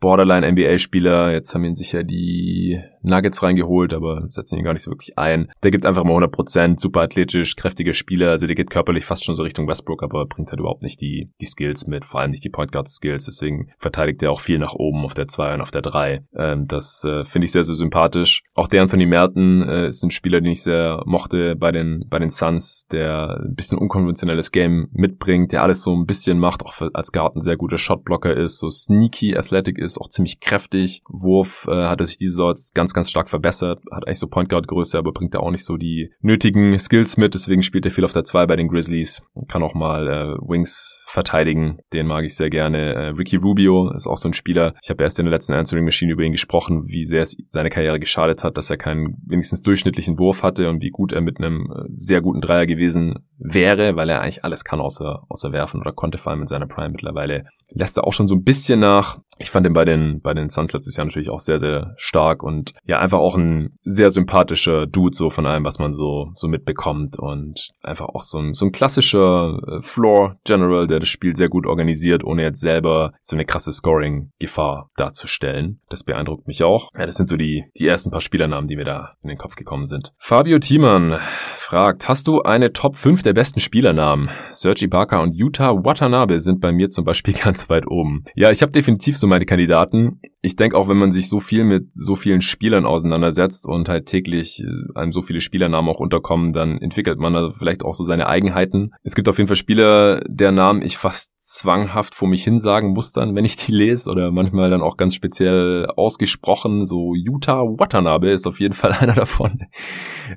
Borderline NBA-Spieler. Jetzt haben ihn sicher die Nuggets reingeholt, aber setzen ihn gar nicht so wirklich ein. Der gibt einfach mal 100%, super athletisch, kräftiger Spieler, also der geht körperlich fast schon so Richtung Westbrook, aber bringt halt überhaupt nicht die, die Skills mit, vor allem nicht die Point Guard Skills, deswegen verteidigt er auch viel nach oben auf der 2 und auf der 3. Ähm, das äh, finde ich sehr, sehr sympathisch. Auch der Anthony Merton äh, ist ein Spieler, den ich sehr mochte bei den, bei den Suns, der ein bisschen unkonventionelles Game mitbringt, der alles so ein bisschen macht, auch als Garten sehr guter Shotblocker ist, so sneaky athletic ist, auch ziemlich kräftig. Wurf äh, hat er sich diese Sorte ganz, ganz stark verbessert, hat eigentlich so Point Guard Größe, aber bringt da auch nicht so die nötigen Skills mit, deswegen spielt er viel auf der 2 bei den Grizzlies, kann auch mal äh, Wings verteidigen. Den mag ich sehr gerne. Äh, Ricky Rubio ist auch so ein Spieler. Ich habe erst in der letzten Answering Machine über ihn gesprochen, wie sehr es seine Karriere geschadet hat, dass er keinen wenigstens durchschnittlichen Wurf hatte und wie gut er mit einem äh, sehr guten Dreier gewesen wäre, weil er eigentlich alles kann außer, außer werfen oder konnte vor allem in seiner Prime. Mittlerweile lässt er auch schon so ein bisschen nach. Ich fand ihn bei den, bei den Suns letztes Jahr natürlich auch sehr, sehr stark und ja, einfach auch ein sehr sympathischer Dude so von allem, was man so, so mitbekommt und einfach auch so ein, so ein klassischer äh, Floor General, der das Spiel sehr gut organisiert, ohne jetzt selber so eine krasse Scoring-Gefahr darzustellen. Das beeindruckt mich auch. Ja, das sind so die, die ersten paar Spielernamen, die mir da in den Kopf gekommen sind. Fabio Thiemann fragt, hast du eine Top 5 der besten Spielernamen? Sergi Ibaka und Yuta Watanabe sind bei mir zum Beispiel [LAUGHS] ganz weit oben. Ja, ich habe definitiv so meine Kandidaten. Ich denke auch, wenn man sich so viel mit so vielen Spielern auseinandersetzt und halt täglich äh, einem so viele Spielernamen auch unterkommen, dann entwickelt man also vielleicht auch so seine Eigenheiten. Es gibt auf jeden Fall Spieler, der Namen ich fast zwanghaft vor mich hin sagen muss dann, wenn ich die lese oder manchmal dann auch ganz speziell ausgesprochen. So Yuta Watanabe ist auf jeden Fall [LAUGHS] einer davon.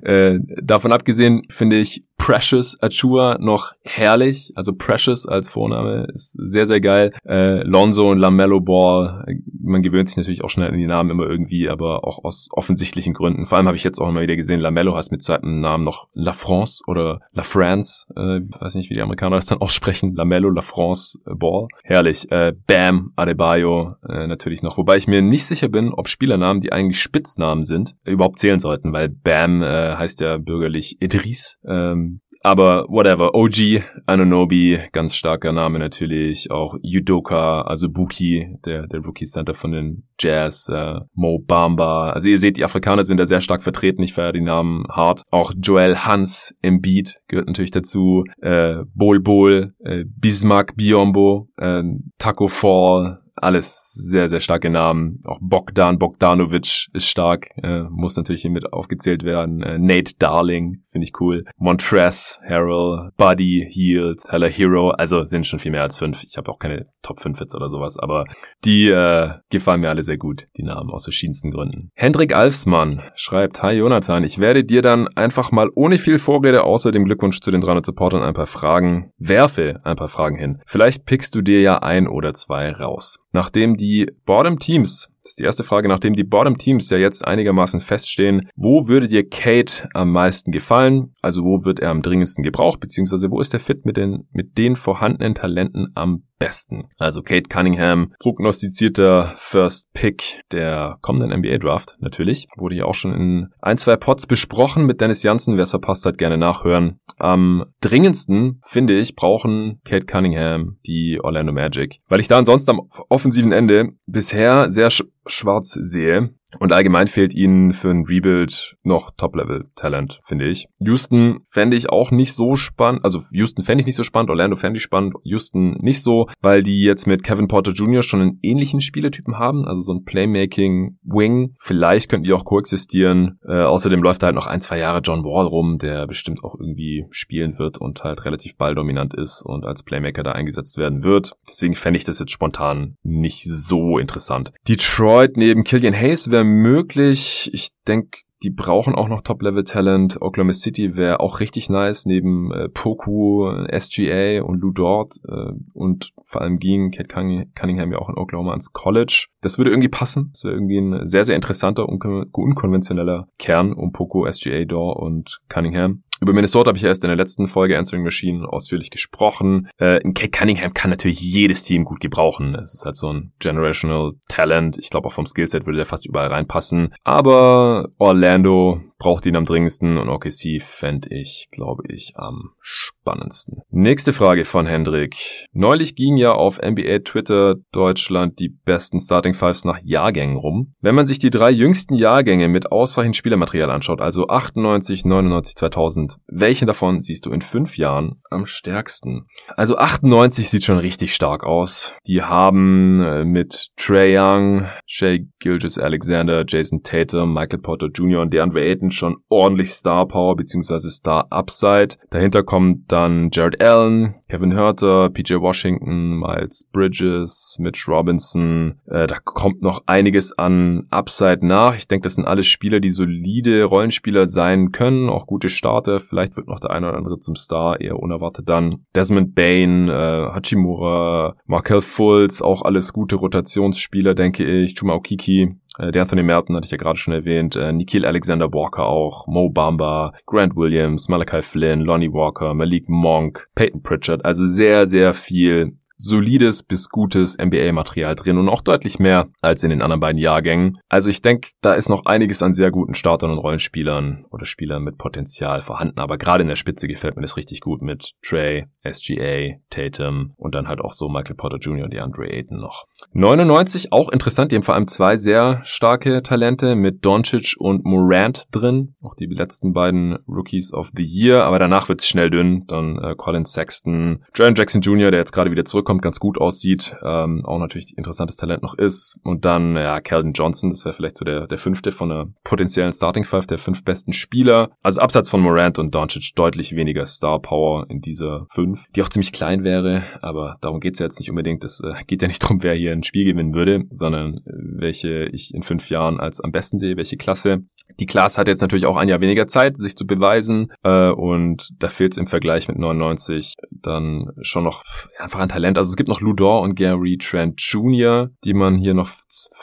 Äh, davon abgesehen finde ich Precious Achua noch herrlich. Also Precious als Vorname ist sehr, sehr geil. Äh, Lonzo und Lamello Ball, man gewöhnt sich natürlich auch schnell an die Namen immer irgendwie, aber auch aus offensichtlichen Gründen. Vor allem habe ich jetzt auch immer wieder gesehen, Lamello heißt mit zweiten Namen noch La France oder La France. Äh, weiß nicht, wie die Amerikaner das dann aussprechen. Lamello, La France äh, Ball. Herrlich. Äh, Bam, Adebayo äh, natürlich noch. Wobei ich mir nicht sicher bin, ob Spielernamen, die eigentlich Spitznamen sind, überhaupt zählen sollten, weil Bam äh, heißt ja bürgerlich Idris. Ähm, aber whatever, OG, Anonobi, ganz starker Name natürlich, auch Yudoka, also Buki, der, der Rookie Center von den Jazz, äh, Mo Bamba. Also ihr seht, die Afrikaner sind da sehr stark vertreten, ich feiere die Namen hart. Auch Joel Hans im Beat gehört natürlich dazu, äh, Bol Bol, äh, Bismarck Biombo, äh, Taco Fall, alles sehr, sehr starke Namen. Auch Bogdan Bogdanovic ist stark, äh, muss natürlich hier mit aufgezählt werden. Äh, Nate Darling, finde ich cool. Montress, Harold, Buddy, Healed, Heller Hero, also sind schon viel mehr als fünf. Ich habe auch keine Top 5 jetzt oder sowas, aber die äh, gefallen mir alle sehr gut, die Namen aus verschiedensten Gründen. Hendrik Alfsmann schreibt, Hi Jonathan, ich werde dir dann einfach mal ohne viel Vorrede außer dem Glückwunsch zu den 300 Supportern ein paar Fragen, werfe ein paar Fragen hin. Vielleicht pickst du dir ja ein oder zwei raus. Nachdem die Bottom Teams das ist die erste Frage, nachdem die Bottom Teams ja jetzt einigermaßen feststehen, wo würde dir Kate am meisten gefallen? Also wo wird er am dringendsten gebraucht, beziehungsweise wo ist der Fit mit den, mit den vorhandenen Talenten am besten? Also Kate Cunningham, prognostizierter First Pick der kommenden NBA Draft, natürlich. Wurde ja auch schon in ein, zwei Pots besprochen mit Dennis Janssen. Wer es verpasst hat, gerne nachhören. Am dringendsten, finde ich, brauchen Kate Cunningham die Orlando Magic. Weil ich da ansonsten am offensiven Ende bisher sehr schwarz sehe. Und allgemein fehlt ihnen für ein Rebuild noch Top-Level-Talent, finde ich. Houston fände ich auch nicht so spannend. Also Houston fände ich nicht so spannend, Orlando fände ich spannend, Houston nicht so, weil die jetzt mit Kevin Porter Jr. schon einen ähnlichen Spielertypen haben. Also so ein Playmaking-Wing. Vielleicht könnten die auch koexistieren. Äh, außerdem läuft da halt noch ein, zwei Jahre John Wall rum, der bestimmt auch irgendwie spielen wird und halt relativ balldominant ist und als Playmaker da eingesetzt werden wird. Deswegen fände ich das jetzt spontan nicht so interessant. Detroit neben Killian Hayes wäre möglich. Ich denke, die brauchen auch noch Top-Level-Talent. Oklahoma City wäre auch richtig nice, neben äh, Poku, SGA und Lou Dort. Äh, und vor allem ging Kate Cunningham ja auch in Oklahoma ans College. Das würde irgendwie passen. Das wäre irgendwie ein sehr, sehr interessanter, un unkonventioneller Kern um Poku, SGA, Dort und Cunningham. Über Minnesota habe ich erst in der letzten Folge Answering Machine ausführlich gesprochen. Äh, Kate Cunningham kann natürlich jedes Team gut gebrauchen. Es ist halt so ein generational Talent. Ich glaube auch vom Skillset würde der fast überall reinpassen. Aber Orlando braucht ihn am dringendsten und OKC fände ich, glaube ich, am spannendsten. Nächste Frage von Hendrik. Neulich ging ja auf NBA Twitter Deutschland die besten Starting Fives nach Jahrgängen rum. Wenn man sich die drei jüngsten Jahrgänge mit ausreichend Spielermaterial anschaut, also 98, 99, 2000, welchen davon siehst du in fünf Jahren am stärksten? Also 98 sieht schon richtig stark aus. Die haben äh, mit Trey Young, Shea Gilgis Alexander, Jason Tatum, Michael Porter Jr. und DeAndre Ayton schon ordentlich Star Power bzw. Star Upside. Dahinter kommt dann Jared Allen, Kevin Hurter, PJ Washington, Miles Bridges, Mitch Robinson. Äh, da kommt noch einiges an Upside nach. Ich denke, das sind alles Spieler, die solide Rollenspieler sein können, auch gute Starter. Vielleicht wird noch der eine oder andere zum Star, eher unerwartet dann. Desmond Bain, äh, Hachimura, Markel Fultz, auch alles gute Rotationsspieler, denke ich. Chuma Okiki, äh, Anthony Merton hatte ich ja gerade schon erwähnt, äh, Nikhil Alexander Walker auch, Mo Bamba, Grant Williams, Malachi Flynn, Lonnie Walker, Malik Monk, Peyton Pritchard, also sehr, sehr viel solides bis gutes NBA-Material drin und auch deutlich mehr als in den anderen beiden Jahrgängen. Also ich denke, da ist noch einiges an sehr guten Startern und Rollenspielern oder Spielern mit Potenzial vorhanden. Aber gerade in der Spitze gefällt mir das richtig gut mit Trey, SGA, Tatum und dann halt auch so Michael Porter Jr. und die Andre Ayton noch. 99 auch interessant, die haben vor allem zwei sehr starke Talente mit Doncic und Morant drin. Auch die letzten beiden Rookies of the Year, aber danach wird's schnell dünn. Dann äh, Colin Sexton, Jaron Jackson Jr., der jetzt gerade wieder zurückkommt zurückkommt, ganz gut aussieht, ähm, auch natürlich interessantes Talent noch ist. Und dann, ja, Calvin Johnson, das wäre vielleicht so der, der fünfte von der potenziellen Starting Five, der fünf besten Spieler. Also abseits von Morant und Doncic deutlich weniger Star Power in dieser fünf, die auch ziemlich klein wäre, aber darum geht's ja jetzt nicht unbedingt. Es äh, geht ja nicht darum, wer hier ein Spiel gewinnen würde, sondern äh, welche ich in fünf Jahren als am besten sehe, welche Klasse. Die Klasse hat jetzt natürlich auch ein Jahr weniger Zeit, sich zu beweisen äh, und da fehlt es im Vergleich mit 99 dann schon noch einfach an Talent. Also es gibt noch Ludor und Gary Trent Jr., die man hier noch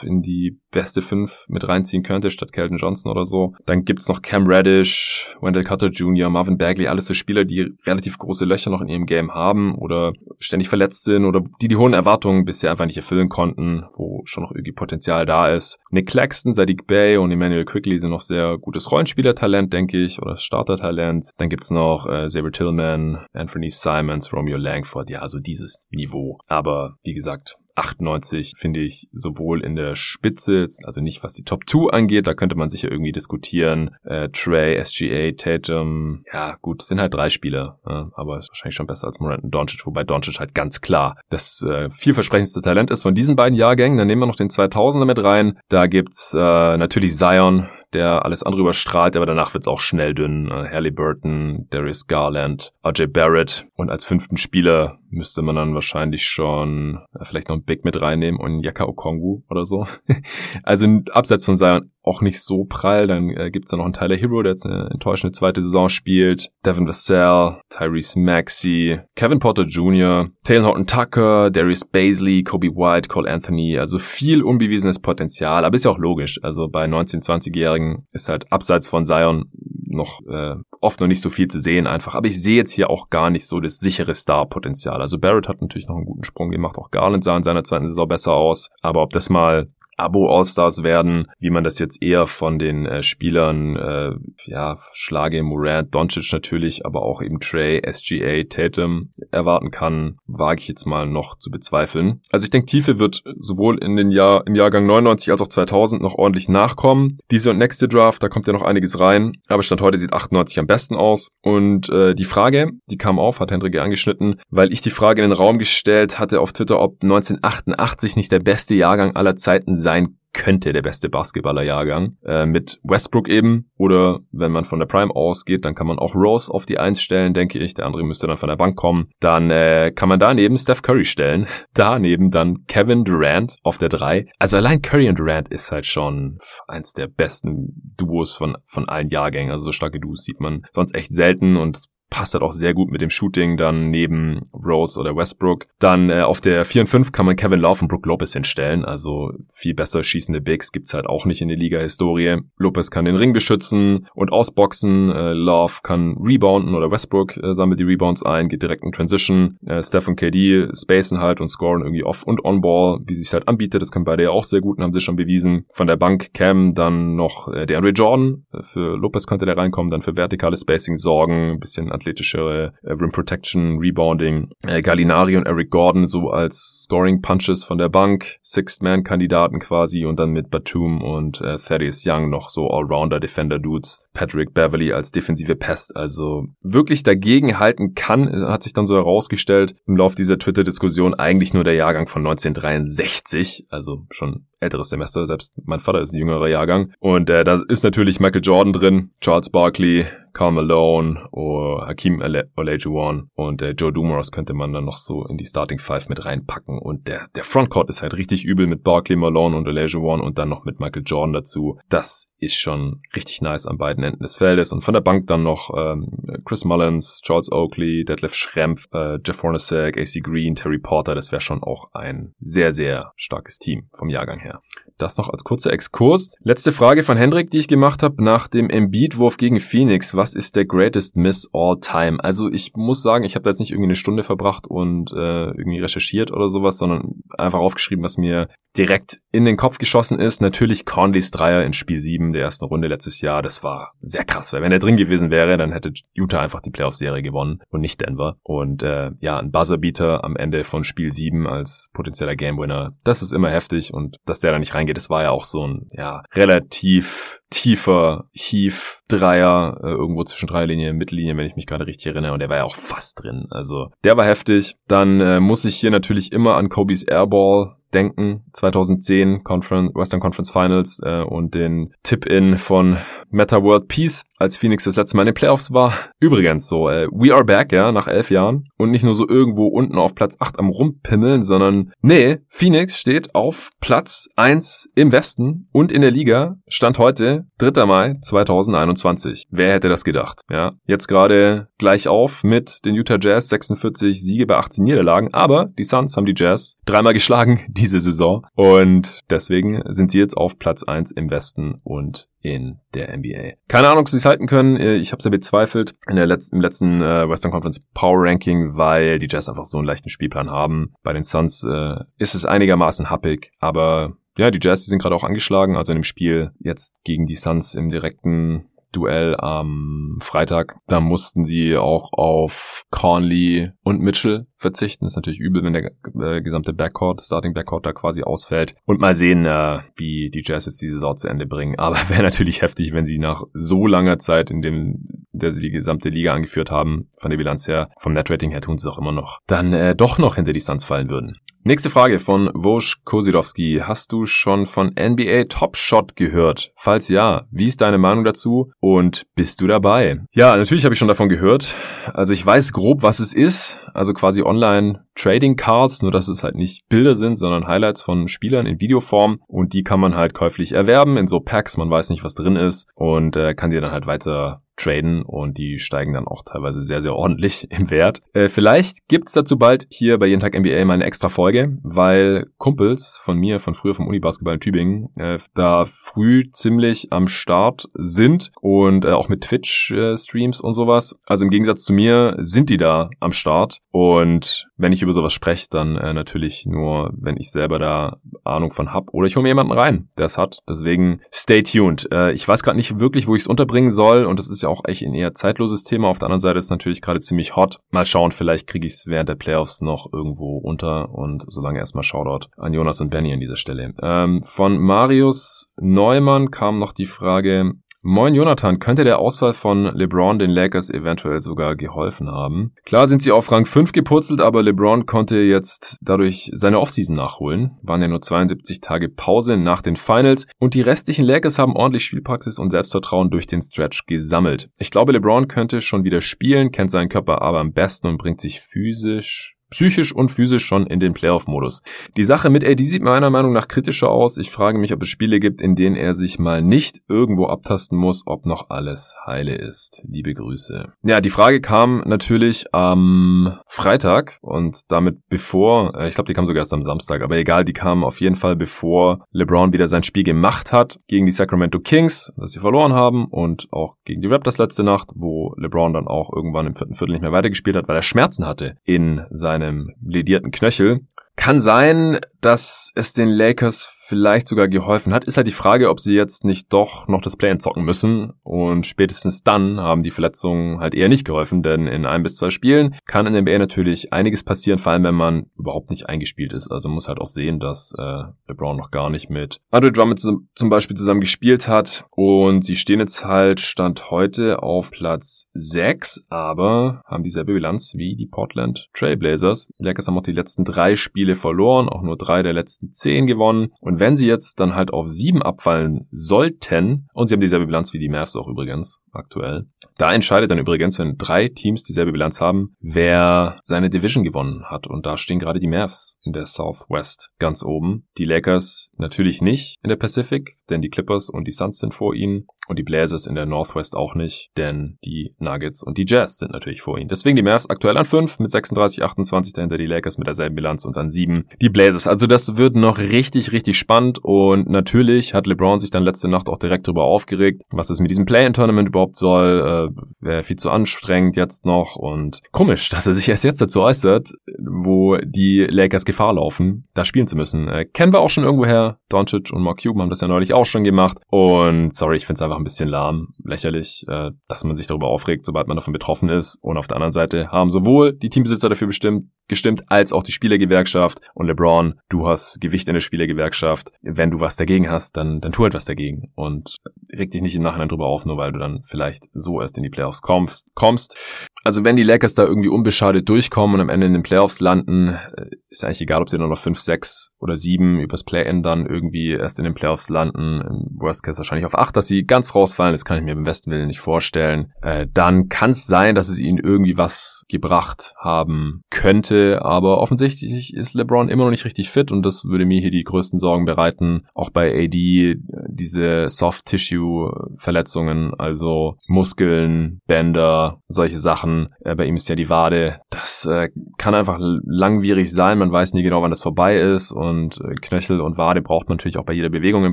in die beste fünf mit reinziehen könnte, statt Kelton Johnson oder so. Dann gibt's noch Cam Reddish, Wendell Cutter Jr., Marvin Bagley, alles so Spieler, die relativ große Löcher noch in ihrem Game haben oder ständig verletzt sind oder die die hohen Erwartungen bisher einfach nicht erfüllen konnten, wo schon noch irgendwie Potenzial da ist. Nick Claxton, Sadiq Bay und Emmanuel Quickly sind noch sehr gutes Rollenspielertalent, denke ich, oder Startertalent. Dann gibt's noch äh, Xavier Tillman, Anthony Simons, Romeo Langford, ja, also dieses Niveau. Aber wie gesagt, 98 finde ich sowohl in der Spitze, also nicht was die Top 2 angeht, da könnte man sicher irgendwie diskutieren. Äh, Trey, SGA, Tatum, ja gut, sind halt drei Spieler, äh, aber ist wahrscheinlich schon besser als Morant und Doncic, wobei Doncic halt ganz klar das äh, vielversprechendste Talent ist von diesen beiden Jahrgängen. Dann nehmen wir noch den 2000er mit rein. Da gibt's äh, natürlich Zion, der alles andere überstrahlt, aber danach wird's auch schnell dünn. Äh, Halliburton, Darius Garland, RJ Barrett und als fünften Spieler müsste man dann wahrscheinlich schon äh, vielleicht noch ein Big mit reinnehmen und Yaka Okongu oder so. [LAUGHS] also abseits von Zion auch nicht so prall. Dann äh, gibt's da noch einen Tyler Hero, der jetzt eine enttäuschende zweite Saison spielt. Devin Vassell, Tyrese Maxey, Kevin Porter Jr., Taylor Horton Tucker, Darius Baisley, Kobe White, Cole Anthony. Also viel unbewiesenes Potenzial. Aber ist ja auch logisch. Also bei 19-, 20-Jährigen ist halt abseits von Zion noch äh, oft noch nicht so viel zu sehen einfach. Aber ich sehe jetzt hier auch gar nicht so das sichere Star-Potenzial. Also Barrett hat natürlich noch einen guten Sprung gemacht. Auch Garland sah in seiner zweiten Saison besser aus. Aber ob das mal Abo-Allstars werden, wie man das jetzt eher von den äh, Spielern, äh, ja, Schlage, Morant, Doncic natürlich, aber auch eben Trey, SGA, Tatum erwarten kann, wage ich jetzt mal noch zu bezweifeln. Also ich denke, Tiefe wird sowohl in den Jahr, im Jahrgang 99 als auch 2000 noch ordentlich nachkommen. Diese und nächste Draft, da kommt ja noch einiges rein, aber Stand heute sieht 98 am besten aus. Und äh, die Frage, die kam auf, hat Hendrik angeschnitten, weil ich die Frage in den Raum gestellt hatte auf Twitter, ob 1988 nicht der beste Jahrgang aller Zeiten sein könnte der beste Basketballerjahrgang äh, mit Westbrook eben oder wenn man von der Prime ausgeht, dann kann man auch Rose auf die Eins stellen, denke ich. Der andere müsste dann von der Bank kommen. Dann äh, kann man daneben Steph Curry stellen. [LAUGHS] Daneben dann Kevin Durant auf der Drei. Also allein Curry und Durant ist halt schon eins der besten Duos von von allen Jahrgängen. Also so starke Duos sieht man sonst echt selten und passt halt auch sehr gut mit dem Shooting dann neben Rose oder Westbrook. Dann äh, auf der 4 und 5 kann man Kevin Love und Brook Lopez hinstellen. Also viel besser schießende Bigs gibt's halt auch nicht in der Liga-Historie. Lopez kann den Ring beschützen und ausboxen. Äh, Love kann rebounden oder Westbrook äh, sammelt die Rebounds ein, geht direkt in Transition. Äh, Steph KD spacen halt und scoren irgendwie off und on Ball, wie sich halt anbietet. Das können beide ja auch sehr gut und haben sie schon bewiesen. Von der Bank Cam dann noch äh, der Andre Jordan. Für Lopez könnte der reinkommen, dann für vertikales Spacing sorgen, bisschen athletischere äh, Rim Protection, Rebounding. Äh, Gallinari und Eric Gordon so als Scoring Punches von der Bank, Sixth Man Kandidaten quasi und dann mit Batum und äh, Thaddeus Young noch so Allrounder Defender Dudes. Patrick Beverly als defensive Pest, also wirklich dagegen halten kann, hat sich dann so herausgestellt im Laufe dieser Twitter-Diskussion eigentlich nur der Jahrgang von 1963, also schon älteres Semester, selbst mein Vater ist ein jüngerer Jahrgang. Und äh, da ist natürlich Michael Jordan drin, Charles Barkley, Carl Malone oder Hakim Olajuwon und äh, Joe Dumars könnte man dann noch so in die Starting Five mit reinpacken. Und der, der Frontcourt ist halt richtig übel mit Barkley, Malone und Olajuwon und dann noch mit Michael Jordan dazu. Das ist schon richtig nice an beiden Enden des Feldes. Und von der Bank dann noch ähm, Chris Mullins, Charles Oakley, Detlef Schrempf, äh, Jeff Hornacek, AC Green, Terry Porter. Das wäre schon auch ein sehr, sehr starkes Team vom Jahrgang her. yeah. Das noch als kurzer Exkurs. Letzte Frage von Hendrik, die ich gemacht habe nach dem Embiid-Wurf gegen Phoenix. Was ist der greatest miss all time? Also ich muss sagen, ich habe da jetzt nicht irgendwie eine Stunde verbracht und äh, irgendwie recherchiert oder sowas, sondern einfach aufgeschrieben, was mir direkt in den Kopf geschossen ist. Natürlich Conleys Dreier in Spiel 7 der ersten Runde letztes Jahr. Das war sehr krass, weil wenn er drin gewesen wäre, dann hätte Utah einfach die Playoff-Serie gewonnen und nicht Denver. Und äh, ja, ein Buzzerbeater am Ende von Spiel 7 als potenzieller Gamewinner, das ist immer heftig und dass der da nicht reingeht, das war ja auch so ein ja relativ tiefer Heave Dreier äh, irgendwo zwischen Dreierlinie und Mittellinie, wenn ich mich gerade richtig erinnere und der war ja auch fast drin. Also, der war heftig. Dann äh, muss ich hier natürlich immer an Kobe's Airball denken. 2010 Conference, Western Conference Finals äh, und den Tip-In von Meta World Peace, als Phoenix das letzte Mal in den Playoffs war. Übrigens so, äh, we are back, ja, nach elf Jahren. Und nicht nur so irgendwo unten auf Platz 8 am Rumpimmeln, sondern nee, Phoenix steht auf Platz 1 im Westen und in der Liga. Stand heute, 3. Mai 2021. Wer hätte das gedacht? Ja, jetzt gerade gleich auf mit den Utah Jazz, 46 Siege bei 18 Niederlagen. Aber die Suns haben die Jazz dreimal geschlagen diese Saison. Und deswegen sind sie jetzt auf Platz 1 im Westen und in der NBA. Keine Ahnung, ob sie es halten können. Ich habe es ja bezweifelt in der letzten, im letzten äh, Western Conference Power Ranking, weil die Jazz einfach so einen leichten Spielplan haben. Bei den Suns äh, ist es einigermaßen happig, aber ja, die Jazz, die sind gerade auch angeschlagen. Also in dem Spiel jetzt gegen die Suns im direkten Duell am Freitag. Da mussten sie auch auf Conley und Mitchell verzichten. Ist natürlich übel, wenn der äh, gesamte Backcourt, Starting Backcourt da quasi ausfällt. Und mal sehen, äh, wie die Jazz jetzt diese Saison zu Ende bringen. Aber [LAUGHS] wäre natürlich heftig, wenn sie nach so langer Zeit, in dem der sie die gesamte Liga angeführt haben, von der Bilanz her, vom Netrating her tun sie es auch immer noch, dann äh, doch noch hinter die Suns fallen würden. Nächste Frage von Wosch Kosidowski. Hast du schon von NBA Top Shot gehört? Falls ja, wie ist deine Meinung dazu und bist du dabei? Ja, natürlich habe ich schon davon gehört. Also ich weiß grob, was es ist. Also quasi online Trading Cards, nur dass es halt nicht Bilder sind, sondern Highlights von Spielern in Videoform und die kann man halt käuflich erwerben in so Packs. Man weiß nicht, was drin ist und äh, kann die dann halt weiter traden und die steigen dann auch teilweise sehr, sehr ordentlich [LAUGHS] im Wert. Äh, vielleicht gibt's dazu bald hier bei Jeden Tag NBA mal eine extra Folge, weil Kumpels von mir, von früher vom Unibasketball in Tübingen, äh, da früh ziemlich am Start sind und äh, auch mit Twitch-Streams und sowas. Also im Gegensatz zu mir sind die da am Start und wenn ich über sowas spreche, dann äh, natürlich nur, wenn ich selber da Ahnung von hab oder ich hole mir jemanden rein, der es hat. Deswegen stay tuned. Äh, ich weiß gerade nicht wirklich, wo ich es unterbringen soll und das ist ja auch echt ein eher zeitloses Thema. Auf der anderen Seite ist es natürlich gerade ziemlich hot. Mal schauen, vielleicht kriege ich es während der Playoffs noch irgendwo unter und solange erstmal Shoutout an Jonas und Benny an dieser Stelle. Ähm, von Marius Neumann kam noch die Frage, Moin Jonathan, könnte der Ausfall von LeBron den Lakers eventuell sogar geholfen haben? Klar sind sie auf Rang 5 gepurzelt, aber LeBron konnte jetzt dadurch seine Offseason nachholen. Waren ja nur 72 Tage Pause nach den Finals und die restlichen Lakers haben ordentlich Spielpraxis und Selbstvertrauen durch den Stretch gesammelt. Ich glaube, LeBron könnte schon wieder spielen, kennt seinen Körper aber am besten und bringt sich physisch psychisch und physisch schon in den Playoff-Modus. Die Sache mit AD sieht meiner Meinung nach kritischer aus. Ich frage mich, ob es Spiele gibt, in denen er sich mal nicht irgendwo abtasten muss, ob noch alles heile ist. Liebe Grüße. Ja, die Frage kam natürlich am Freitag und damit bevor, äh, ich glaube, die kam sogar erst am Samstag, aber egal, die kam auf jeden Fall bevor LeBron wieder sein Spiel gemacht hat gegen die Sacramento Kings, das sie verloren haben und auch gegen die Raptors letzte Nacht, wo LeBron dann auch irgendwann im vierten Viertel nicht mehr weitergespielt hat, weil er Schmerzen hatte in seinem seinem ledierten Knöchel. Kann sein, dass es den Lakers vielleicht sogar geholfen hat. Ist halt die Frage, ob sie jetzt nicht doch noch das Play zocken müssen. Und spätestens dann haben die Verletzungen halt eher nicht geholfen, denn in ein bis zwei Spielen kann in der NBA natürlich einiges passieren, vor allem wenn man überhaupt nicht eingespielt ist. Also muss halt auch sehen, dass äh, LeBron noch gar nicht mit Andre Drummond zum Beispiel zusammen gespielt hat. Und sie stehen jetzt halt Stand heute auf Platz 6, aber haben dieselbe Bilanz wie die Portland Trailblazers. Die Lakers haben auch die letzten drei Spiele verloren, auch nur drei der letzten zehn gewonnen. Und wenn sie jetzt dann halt auf sieben abfallen sollten, und sie haben dieselbe Bilanz wie die Mavs auch übrigens aktuell, da entscheidet dann übrigens, wenn drei Teams dieselbe Bilanz haben, wer seine Division gewonnen hat. Und da stehen gerade die Mavs in der Southwest ganz oben. Die Lakers natürlich nicht in der Pacific, denn die Clippers und die Suns sind vor ihnen und die Blazers in der Northwest auch nicht, denn die Nuggets und die Jazz sind natürlich vor ihnen. Deswegen die Mavs aktuell an 5 mit 36, 28 dahinter die Lakers mit derselben Bilanz und an 7 die Blazers. Also das wird noch richtig, richtig spannend und natürlich hat LeBron sich dann letzte Nacht auch direkt darüber aufgeregt, was es mit diesem Play-in-Tournament überhaupt soll. Wäre viel zu anstrengend jetzt noch und komisch, dass er sich erst jetzt dazu äußert, wo die Lakers Gefahr laufen, da spielen zu müssen. Äh, kennen wir auch schon irgendwoher. Doncic und Mark Cuban haben das ja neulich auch schon gemacht und sorry, ich finde es einfach ein bisschen lahm, lächerlich, äh, dass man sich darüber aufregt, sobald man davon betroffen ist. Und auf der anderen Seite haben sowohl die Teambesitzer dafür bestimmt, gestimmt, als auch die Spielergewerkschaft. Und LeBron, du hast Gewicht in der Spielergewerkschaft. Wenn du was dagegen hast, dann, dann tu halt was dagegen. Und reg dich nicht im Nachhinein drüber auf, nur weil du dann vielleicht so erst in die Playoffs kommst. kommst. Also wenn die Lakers da irgendwie unbeschadet durchkommen und am Ende in den Playoffs landen, äh, ist eigentlich egal, ob sie dann noch 5, 6 oder 7 übers Play-In dann irgendwie erst in den Playoffs landen. Im Worst Case wahrscheinlich auf 8, dass sie ganz rausfallen. Das kann ich mir im besten Willen nicht vorstellen. Äh, dann kann es sein, dass es ihnen irgendwie was gebracht haben könnte. Aber offensichtlich ist LeBron immer noch nicht richtig fit und das würde mir hier die größten Sorgen bereiten. Auch bei AD diese Soft-Tissue-Verletzungen, also Muskeln, Bänder, solche Sachen Sachen. Äh, bei ihm ist ja die Wade. Das äh, kann einfach langwierig sein. Man weiß nie genau, wann das vorbei ist. Und äh, Knöchel und Wade braucht man natürlich auch bei jeder Bewegung im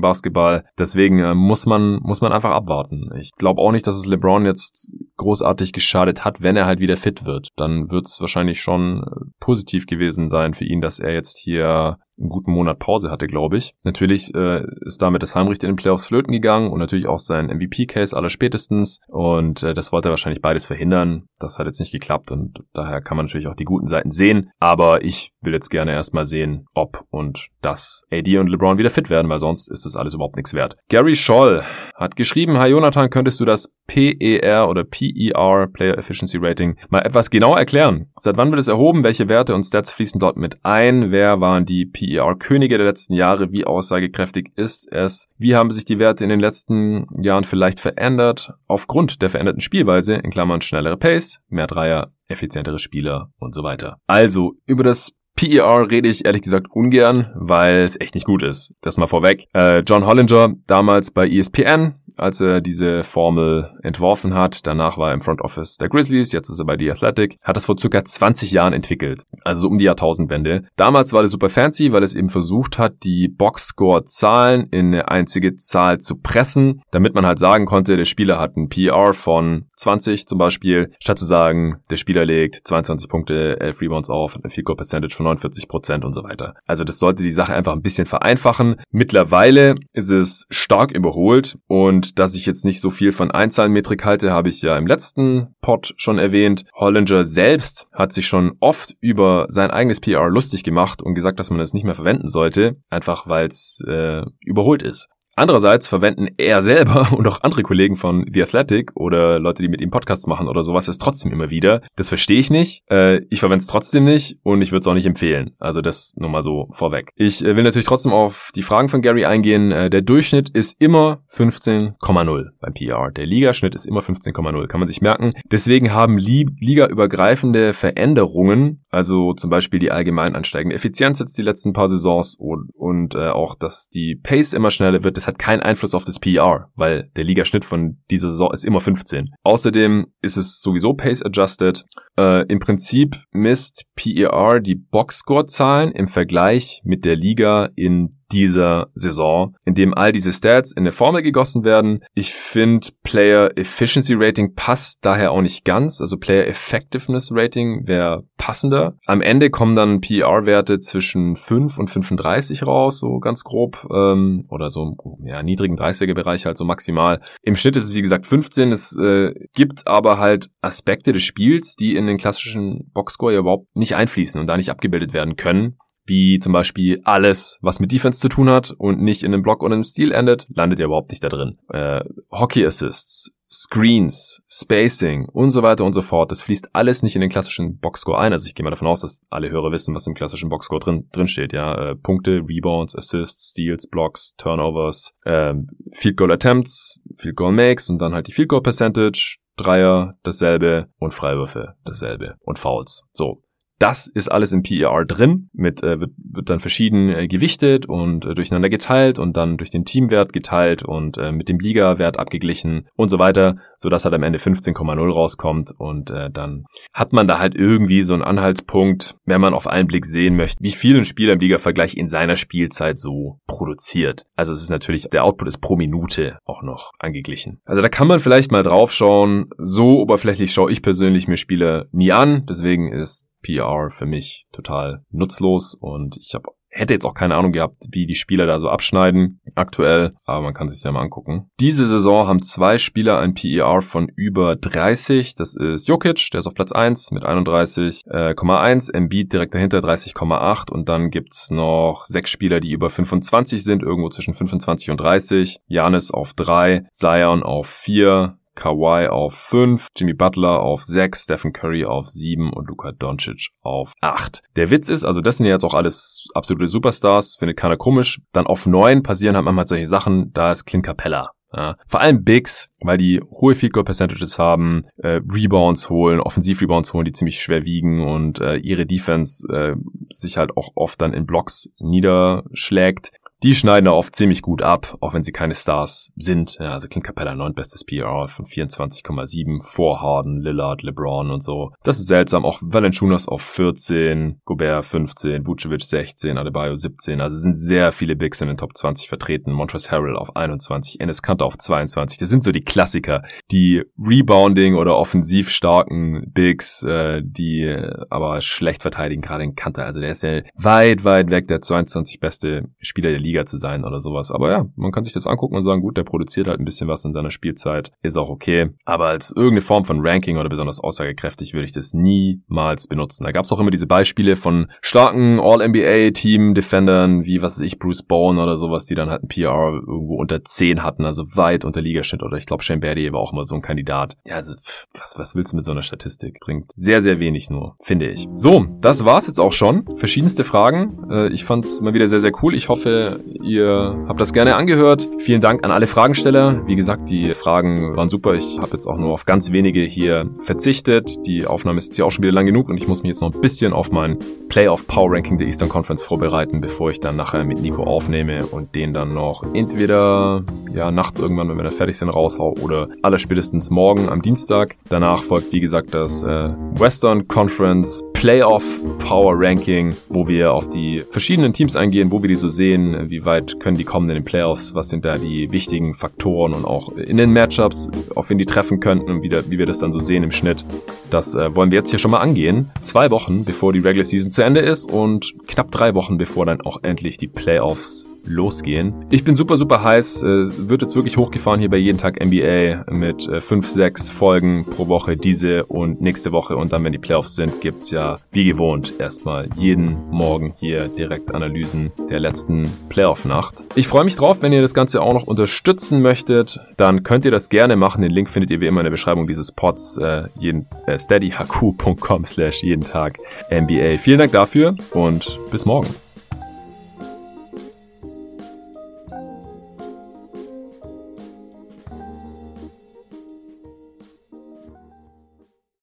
Basketball. Deswegen äh, muss man muss man einfach abwarten. Ich glaube auch nicht, dass es LeBron jetzt großartig geschadet hat, wenn er halt wieder fit wird. Dann wird es wahrscheinlich schon äh, positiv gewesen sein für ihn, dass er jetzt hier einen guten Monat Pause hatte, glaube ich. Natürlich äh, ist damit das Heimrecht in den Playoffs flöten gegangen und natürlich auch sein MVP-Case aller spätestens. Und äh, das wollte er wahrscheinlich beides verhindern. Das hat jetzt nicht geklappt und daher kann man natürlich auch die guten Seiten sehen. Aber ich will jetzt gerne erstmal sehen, ob und dass AD und LeBron wieder fit werden, weil sonst ist das alles überhaupt nichts wert. Gary Scholl hat geschrieben, Hi Jonathan, könntest du das PER oder PER, Player Efficiency Rating, mal etwas genauer erklären? Seit wann wird es erhoben? Welche Werte und Stats fließen dort mit ein? Wer waren die PER-Könige der letzten Jahre? Wie aussagekräftig ist es? Wie haben sich die Werte in den letzten Jahren vielleicht verändert? Aufgrund der veränderten Spielweise, in Klammern schnellere Pace, mehr Dreier, effizientere Spieler und so weiter. Also, über das PER rede ich ehrlich gesagt ungern, weil es echt nicht gut ist. Das mal vorweg. Äh, John Hollinger, damals bei ESPN, als er diese Formel entworfen hat. Danach war er im Front Office der Grizzlies, jetzt ist er bei The Athletic. Hat das vor circa 20 Jahren entwickelt, also so um die Jahrtausendwende. Damals war das super fancy, weil es eben versucht hat, die Boxscore-Zahlen in eine einzige Zahl zu pressen, damit man halt sagen konnte, der Spieler hat ein PR von 20 zum Beispiel, statt zu sagen, der Spieler legt 22 Punkte, 11 Rebounds auf, eine Field Goal Percentage von 49 Prozent und so weiter. Also das sollte die Sache einfach ein bisschen vereinfachen. Mittlerweile ist es stark überholt und dass ich jetzt nicht so viel von Einzahlenmetrik halte, habe ich ja im letzten Pod schon erwähnt. Hollinger selbst hat sich schon oft über sein eigenes PR lustig gemacht und gesagt, dass man es nicht mehr verwenden sollte, einfach weil es äh, überholt ist. Andererseits verwenden er selber [LAUGHS] und auch andere Kollegen von The Athletic oder Leute, die mit ihm Podcasts machen oder sowas, es trotzdem immer wieder. Das verstehe ich nicht. Äh, ich verwende es trotzdem nicht und ich würde es auch nicht empfehlen. Also das nur mal so vorweg. Ich äh, will natürlich trotzdem auf die Fragen von Gary eingehen. Äh, der Durchschnitt ist immer 15,0 beim PR. Der Ligaschnitt ist immer 15,0. Kann man sich merken. Deswegen haben Li ligaübergreifende Veränderungen, also zum Beispiel die allgemein ansteigende Effizienz jetzt die letzten paar Saisons und, und äh, auch, dass die Pace immer schneller wird, das hat keinen Einfluss auf das PR, weil der Ligaschnitt von dieser Saison ist immer 15. Außerdem ist es sowieso pace adjusted Äh, Im Prinzip misst PER die Boxscore-Zahlen im Vergleich mit der Liga in dieser Saison, in dem all diese Stats in eine Formel gegossen werden. Ich finde Player Efficiency Rating passt daher auch nicht ganz. Also Player Effectiveness Rating wäre passender. Am Ende kommen dann PER-Werte zwischen 5 und 35 raus, so ganz grob. Ähm, oder so ja, niedrigen 30er-Bereich halt so maximal. Im Schnitt ist es wie gesagt 15. Es äh, gibt aber halt Aspekte des Spiels, die in den klassischen Boxscore ja überhaupt nicht einfließen und da nicht abgebildet werden können wie zum Beispiel alles, was mit Defense zu tun hat und nicht in einem Block oder einem Stil endet, landet ja überhaupt nicht da drin. Äh, Hockey Assists, Screens, Spacing und so weiter und so fort. Das fließt alles nicht in den klassischen Boxscore ein. Also ich gehe mal davon aus, dass alle Hörer wissen, was im klassischen Boxscore drin, drin steht. Ja, äh, Punkte, Rebounds, Assists, Steals, Blocks, Turnovers, äh, Field Goal Attempts, Field Goal Makes und dann halt die Field Goal Percentage, Dreier, dasselbe und Freiwürfe, dasselbe und Fouls. So. Das ist alles im PER drin, mit, äh, wird, wird dann verschieden äh, gewichtet und äh, durcheinander geteilt und dann durch den Teamwert geteilt und äh, mit dem Liga-Wert abgeglichen und so weiter, sodass halt am Ende 15,0 rauskommt und äh, dann hat man da halt irgendwie so einen Anhaltspunkt, wenn man auf einen Blick sehen möchte, wie viel ein Spieler im Liga-Vergleich in seiner Spielzeit so produziert. Also es ist natürlich, der Output ist pro Minute auch noch angeglichen. Also da kann man vielleicht mal drauf schauen. So oberflächlich schaue ich persönlich mir Spiele nie an, deswegen ist PR für mich total nutzlos und ich habe hätte jetzt auch keine Ahnung gehabt, wie die Spieler da so abschneiden aktuell, aber man kann sich ja mal angucken. Diese Saison haben zwei Spieler ein PER von über 30. Das ist Jokic, der ist auf Platz 1 mit 31,1, äh, Embiid direkt dahinter 30,8 und dann gibt's noch sechs Spieler, die über 25 sind, irgendwo zwischen 25 und 30. Janis auf 3, Zion auf 4, Kawhi auf 5, Jimmy Butler auf 6, Stephen Curry auf 7 und Luka Doncic auf 8. Der Witz ist, also das sind ja jetzt auch alles absolute Superstars, findet keiner komisch. Dann auf 9 passieren halt manchmal solche Sachen, da ist Clint Capella. Ja, vor allem Bigs, weil die hohe Field Goal Percentages haben, äh, Rebounds holen, Offensiv-Rebounds holen, die ziemlich schwer wiegen und äh, ihre Defense äh, sich halt auch oft dann in Blocks niederschlägt die schneiden da oft ziemlich gut ab, auch wenn sie keine Stars sind. Ja, also Clint Capella neun bestes PR von 24,7 vor Harden, Lillard, LeBron und so. Das ist seltsam. Auch Valanciunas auf 14, Gobert 15, Vucevic 16, Adebayo 17. Also sind sehr viele Bigs in den Top 20 vertreten. Montrezl Harrell auf 21, Enes Kanter auf 22. Das sind so die Klassiker. Die Rebounding oder offensiv starken Bigs, äh, die aber schlecht verteidigen, gerade in Kanter. Also der ist ja weit, weit weg der 22 beste Spieler der Liga Liga zu sein oder sowas. Aber ja, man kann sich das angucken und sagen, gut, der produziert halt ein bisschen was in seiner Spielzeit, ist auch okay. Aber als irgendeine Form von Ranking oder besonders aussagekräftig würde ich das niemals benutzen. Da gab es auch immer diese Beispiele von starken All-NBA-Team-Defendern, wie was weiß ich, Bruce Bowen oder sowas, die dann halt ein PR irgendwo unter 10 hatten, also weit unter Ligaschnitt. Oder ich glaube, Shane Battier war auch immer so ein Kandidat. Ja, also, was, was willst du mit so einer Statistik? Bringt sehr, sehr wenig nur, finde ich. So, das war's jetzt auch schon. Verschiedenste Fragen. Äh, ich fand's mal wieder sehr, sehr cool. Ich hoffe, Ihr habt das gerne angehört. Vielen Dank an alle Fragensteller. Wie gesagt, die Fragen waren super. Ich habe jetzt auch nur auf ganz wenige hier verzichtet. Die Aufnahme ist jetzt hier auch schon wieder lang genug und ich muss mich jetzt noch ein bisschen auf mein Playoff Power Ranking der Eastern Conference vorbereiten, bevor ich dann nachher mit Nico aufnehme und den dann noch entweder ja nachts irgendwann, wenn wir dann fertig sind, raushau oder aller spätestens morgen am Dienstag. Danach folgt wie gesagt das äh, Western Conference Playoff Power Ranking, wo wir auf die verschiedenen Teams eingehen, wo wir die so sehen, wie weit können die kommen in den Playoffs, was sind da die wichtigen Faktoren und auch in den Matchups, auf wen die treffen könnten und wie, da, wie wir das dann so sehen im Schnitt. Das äh, wollen wir jetzt hier schon mal angehen. Zwei Wochen bevor die Regular Season zu Ende ist und knapp drei Wochen bevor dann auch endlich die Playoffs losgehen. Ich bin super, super heiß. Äh, wird jetzt wirklich hochgefahren hier bei jeden Tag NBA mit äh, 5, 6 Folgen pro Woche. Diese und nächste Woche. Und dann, wenn die Playoffs sind, gibt's ja wie gewohnt erstmal jeden Morgen hier direkt Analysen der letzten Playoff-Nacht. Ich freue mich drauf, wenn ihr das Ganze auch noch unterstützen möchtet. Dann könnt ihr das gerne machen. Den Link findet ihr wie immer in der Beschreibung dieses Pods. Äh, jeden, äh, steadyhq.com slash jeden Tag NBA. Vielen Dank dafür und bis morgen.